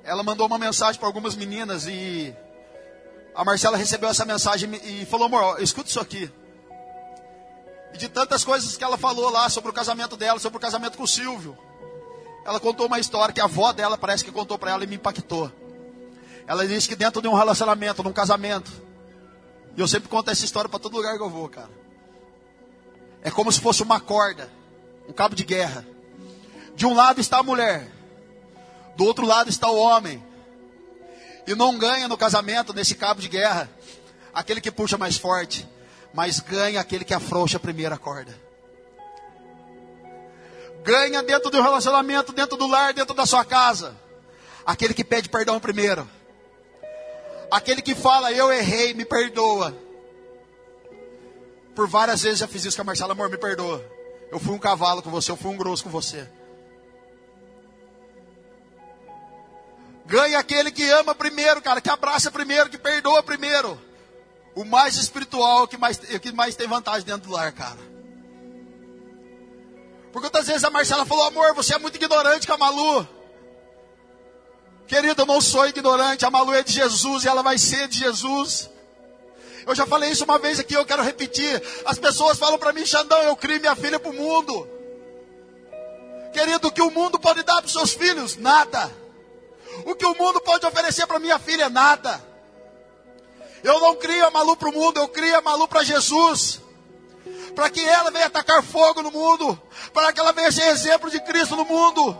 Speaker 2: ela mandou uma mensagem para algumas meninas e a Marcela recebeu essa mensagem e falou: amor, escuta isso aqui. E de tantas coisas que ela falou lá sobre o casamento dela, sobre o casamento com o Silvio. Ela contou uma história que a avó dela parece que contou para ela e me impactou. Ela disse que dentro de um relacionamento, num casamento, e eu sempre conto essa história para todo lugar que eu vou, cara. É como se fosse uma corda, um cabo de guerra. De um lado está a mulher, do outro lado está o homem. E não ganha no casamento, nesse cabo de guerra, aquele que puxa mais forte, mas ganha aquele que afrouxa a primeira corda. Ganha dentro do relacionamento, dentro do lar, dentro da sua casa. Aquele que pede perdão primeiro. Aquele que fala, eu errei, me perdoa. Por várias vezes já fiz isso com a Marcela, amor, me perdoa. Eu fui um cavalo com você, eu fui um grosso com você. Ganha aquele que ama primeiro, cara, que abraça primeiro, que perdoa primeiro. O mais espiritual o que mais, que mais tem vantagem dentro do lar, cara. Porque outras vezes a Marcela falou, amor, você é muito ignorante com a Malu. Querido, eu não sou ignorante, a Malu é de Jesus e ela vai ser de Jesus. Eu já falei isso uma vez aqui, eu quero repetir. As pessoas falam para mim, Xandão, eu crio minha filha para o mundo. Querido, o que o mundo pode dar para os seus filhos? Nada. O que o mundo pode oferecer para minha filha? Nada. Eu não crio a Malu para o mundo, eu crio a Malu para Jesus. Para que ela venha atacar fogo no mundo. Para que ela venha ser exemplo de Cristo no mundo.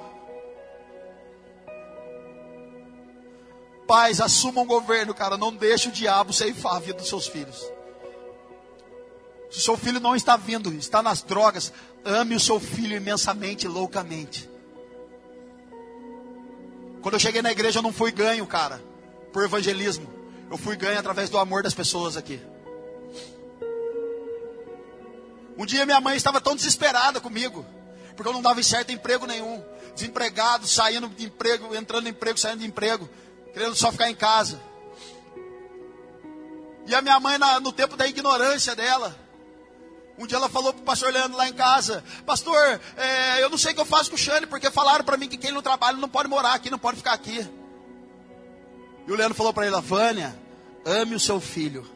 Speaker 2: Pais, assumam o governo, cara. Não deixe o diabo ceifar a vida dos seus filhos. Se o seu filho não está vindo, está nas drogas, ame o seu filho imensamente, loucamente. Quando eu cheguei na igreja, eu não fui ganho, cara, por evangelismo. Eu fui ganho através do amor das pessoas aqui. Um dia minha mãe estava tão desesperada comigo, porque eu não dava certo emprego nenhum. Desempregado, saindo de emprego, entrando em emprego, saindo de emprego, querendo só ficar em casa. E a minha mãe, no tempo da ignorância dela, um dia ela falou para o pastor Leandro lá em casa: Pastor, é, eu não sei o que eu faço com o Xane, porque falaram para mim que quem não trabalha não pode morar aqui, não pode ficar aqui. E o Leandro falou para ele: Vânia, ame o seu filho.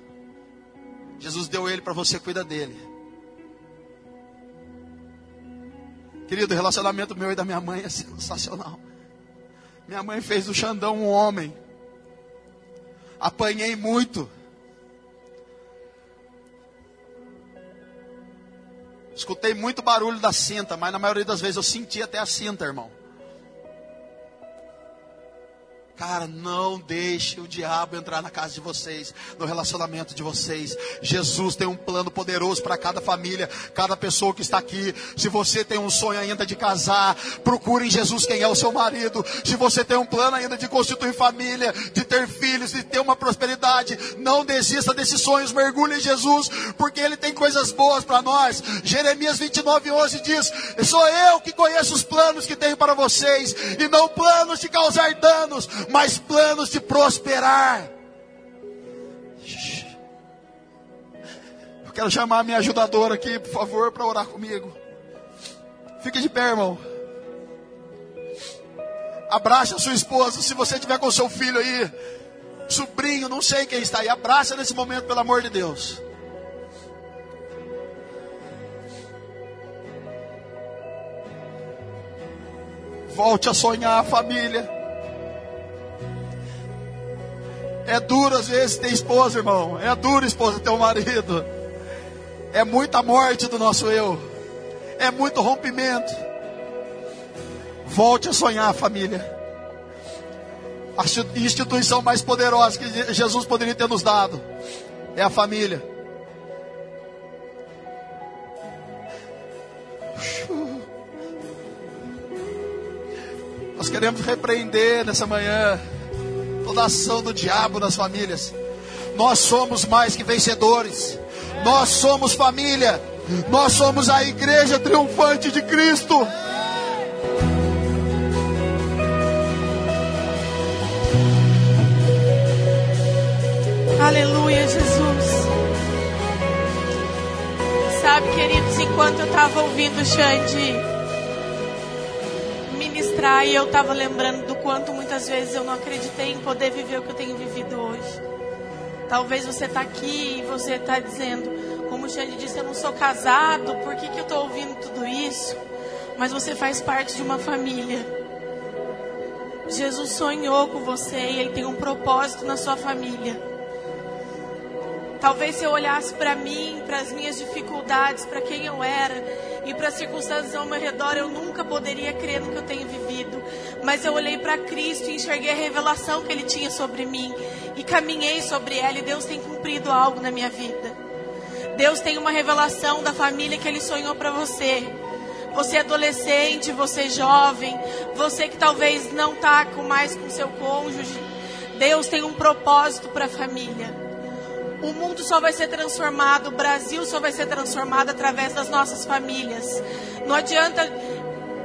Speaker 2: Jesus deu ele para você, cuida dele. Querido, o relacionamento meu e da minha mãe é sensacional. Minha mãe fez do Xandão um homem. Apanhei muito. Escutei muito barulho da cinta, mas na maioria das vezes eu senti até a cinta, irmão. Cara, não deixe o diabo entrar na casa de vocês, no relacionamento de vocês. Jesus tem um plano poderoso para cada família, cada pessoa que está aqui. Se você tem um sonho ainda de casar, procure em Jesus quem é o seu marido. Se você tem um plano ainda de constituir família, de ter filhos, de ter uma prosperidade, não desista desses sonhos, mergulhe em Jesus, porque Ele tem coisas boas para nós. Jeremias 29, 11 diz: Sou eu que conheço os planos que tenho para vocês, e não planos de causar danos mas planos de prosperar. Eu quero chamar a minha ajudadora aqui, por favor, para orar comigo. Fique de pé, irmão. Abraça a sua esposa, se você tiver com seu filho aí, sobrinho, não sei quem está aí. Abraça nesse momento, pelo amor de Deus. Volte a sonhar, família. É duro às vezes ter esposa, irmão. É duro, esposa, ter um marido. É muita morte do nosso eu. É muito rompimento. Volte a sonhar, família. A instituição mais poderosa que Jesus poderia ter nos dado é a família. Nós queremos repreender nessa manhã toda ação do diabo nas famílias. Nós somos mais que vencedores. Nós somos família. Nós somos a igreja triunfante de Cristo.
Speaker 3: Aleluia, Jesus. Sabe, queridos, enquanto eu estava ouvindo o Xande ministrar e eu estava lembrando do quanto muitas vezes eu não acreditei em poder viver o que eu tenho vivido hoje. Talvez você está aqui e você está dizendo, como o Xande disse, eu não sou casado, por que, que eu estou ouvindo tudo isso? Mas você faz parte de uma família. Jesus sonhou com você e Ele tem um propósito na sua família. Talvez se eu olhasse para mim, para as minhas dificuldades, para quem eu era e para as circunstâncias ao meu redor, eu nunca poderia crer no que eu tenho vivido. Mas eu olhei para Cristo e enxerguei a revelação que Ele tinha sobre mim e caminhei sobre ela e Deus tem cumprido algo na minha vida. Deus tem uma revelação da família que Ele sonhou para você. você adolescente, você jovem, você que talvez não está mais com seu cônjuge. Deus tem um propósito para a família. O mundo só vai ser transformado, o Brasil só vai ser transformado através das nossas famílias. Não adianta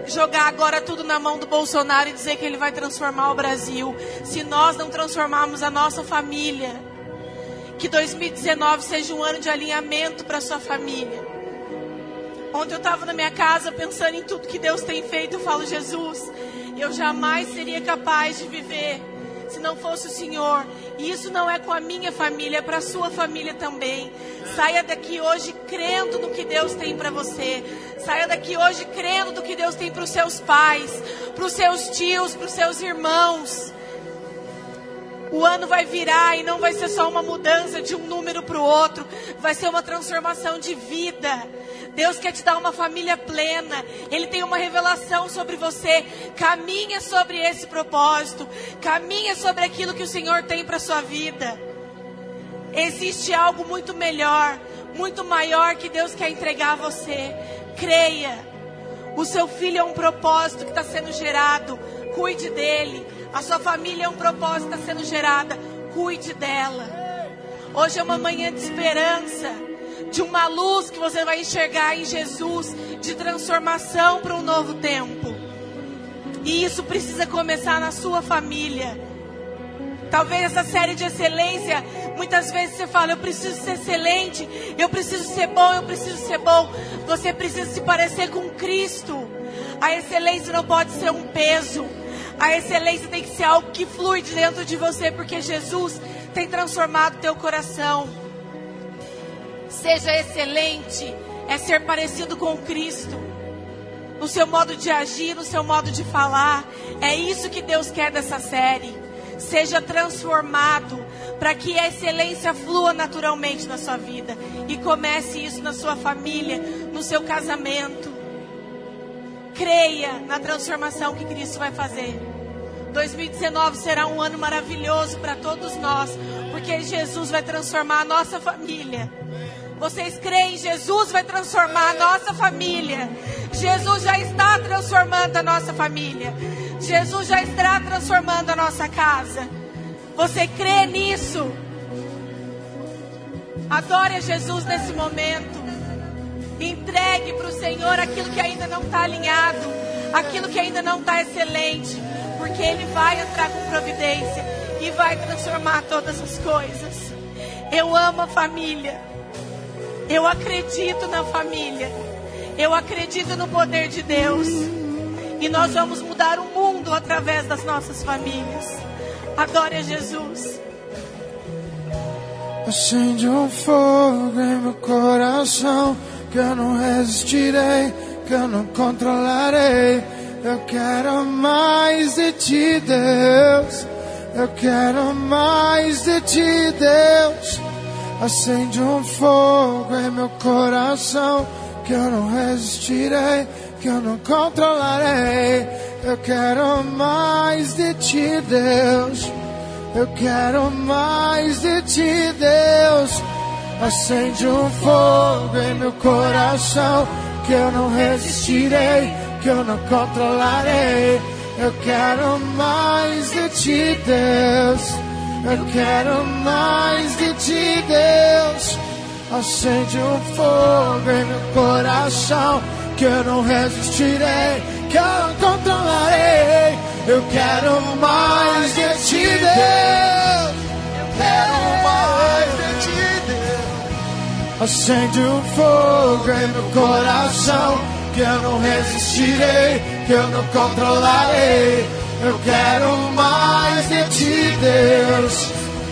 Speaker 3: jogar agora tudo na mão do Bolsonaro e dizer que ele vai transformar o Brasil, se nós não transformarmos a nossa família. Que 2019 seja um ano de alinhamento para sua família. Ontem eu estava na minha casa pensando em tudo que Deus tem feito. Eu falo, Jesus, eu jamais seria capaz de viver se não fosse o Senhor. E isso não é com a minha família, é para a sua família também. Saia daqui hoje crendo no que Deus tem para você. Saia daqui hoje crendo no que Deus tem para os seus pais, para os seus tios, para os seus irmãos. O ano vai virar e não vai ser só uma mudança de um número para o outro, vai ser uma transformação de vida. Deus quer te dar uma família plena. Ele tem uma revelação sobre você. Caminha sobre esse propósito. Caminha sobre aquilo que o Senhor tem para sua vida. Existe algo muito melhor, muito maior que Deus quer entregar a você. Creia. O seu filho é um propósito que está sendo gerado. Cuide dele. A sua família é um propósito que está sendo gerada. Cuide dela. Hoje é uma manhã de esperança de uma luz que você vai enxergar em Jesus, de transformação para um novo tempo. E isso precisa começar na sua família. Talvez essa série de excelência, muitas vezes você fala, eu preciso ser excelente, eu preciso ser bom, eu preciso ser bom. Você precisa se parecer com Cristo. A excelência não pode ser um peso. A excelência tem que ser algo que flui de dentro de você, porque Jesus tem transformado teu coração. Seja excelente é ser parecido com Cristo. No seu modo de agir, no seu modo de falar. É isso que Deus quer dessa série. Seja transformado para que a excelência flua naturalmente na sua vida. E comece isso na sua família, no seu casamento. Creia na transformação que Cristo vai fazer. 2019 será um ano maravilhoso para todos nós, porque Jesus vai transformar a nossa família. Vocês creem, Jesus vai transformar a nossa família. Jesus já está transformando a nossa família. Jesus já está transformando a nossa casa. Você crê nisso? Adore a Jesus nesse momento. Entregue para o Senhor aquilo que ainda não está alinhado, aquilo que ainda não está excelente, porque Ele vai entrar com providência e vai transformar todas as coisas. Eu amo a família. Eu acredito na família. Eu acredito no poder de Deus. E nós vamos mudar o mundo através das nossas famílias. Adore a Jesus.
Speaker 4: Acende um fogo em meu coração que eu não resistirei, que eu não controlarei. Eu quero mais de ti, Deus. Eu quero mais de ti, Deus. Acende um fogo em meu coração que eu não resistirei, que eu não controlarei. Eu quero mais de ti, Deus. Eu quero mais de ti, Deus. Acende um fogo em meu coração que eu não resistirei, que eu não controlarei. Eu quero mais de ti, Deus. Eu quero mais de ti, Deus. Acende um fogo em meu coração que eu não resistirei, que eu não controlarei. Eu quero mais de ti, Deus. Eu quero mais de ti, Deus. Acende um fogo em meu coração que eu não resistirei, que eu não controlarei. Eu quero mais de ti, Deus.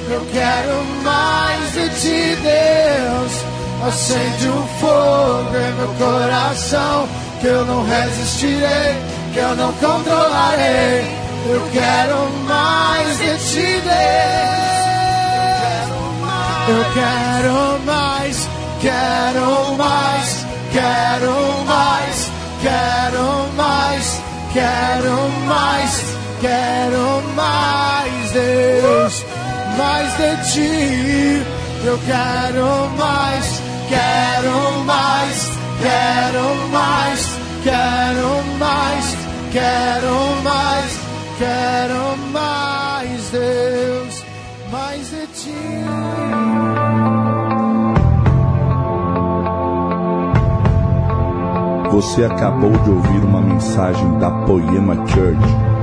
Speaker 4: Eu quero mais de ti, Deus. Acende um fogo em meu coração que eu não resistirei, que eu não controlarei. Eu quero mais de ti, Deus. Eu quero mais, quero mais, quero mais, quero mais, quero mais. Quero mais, Deus, mais de ti. Eu quero mais, quero mais, quero mais, quero mais, quero mais, quero mais, Deus, mais de ti.
Speaker 1: Você acabou de ouvir uma mensagem da Poema Church.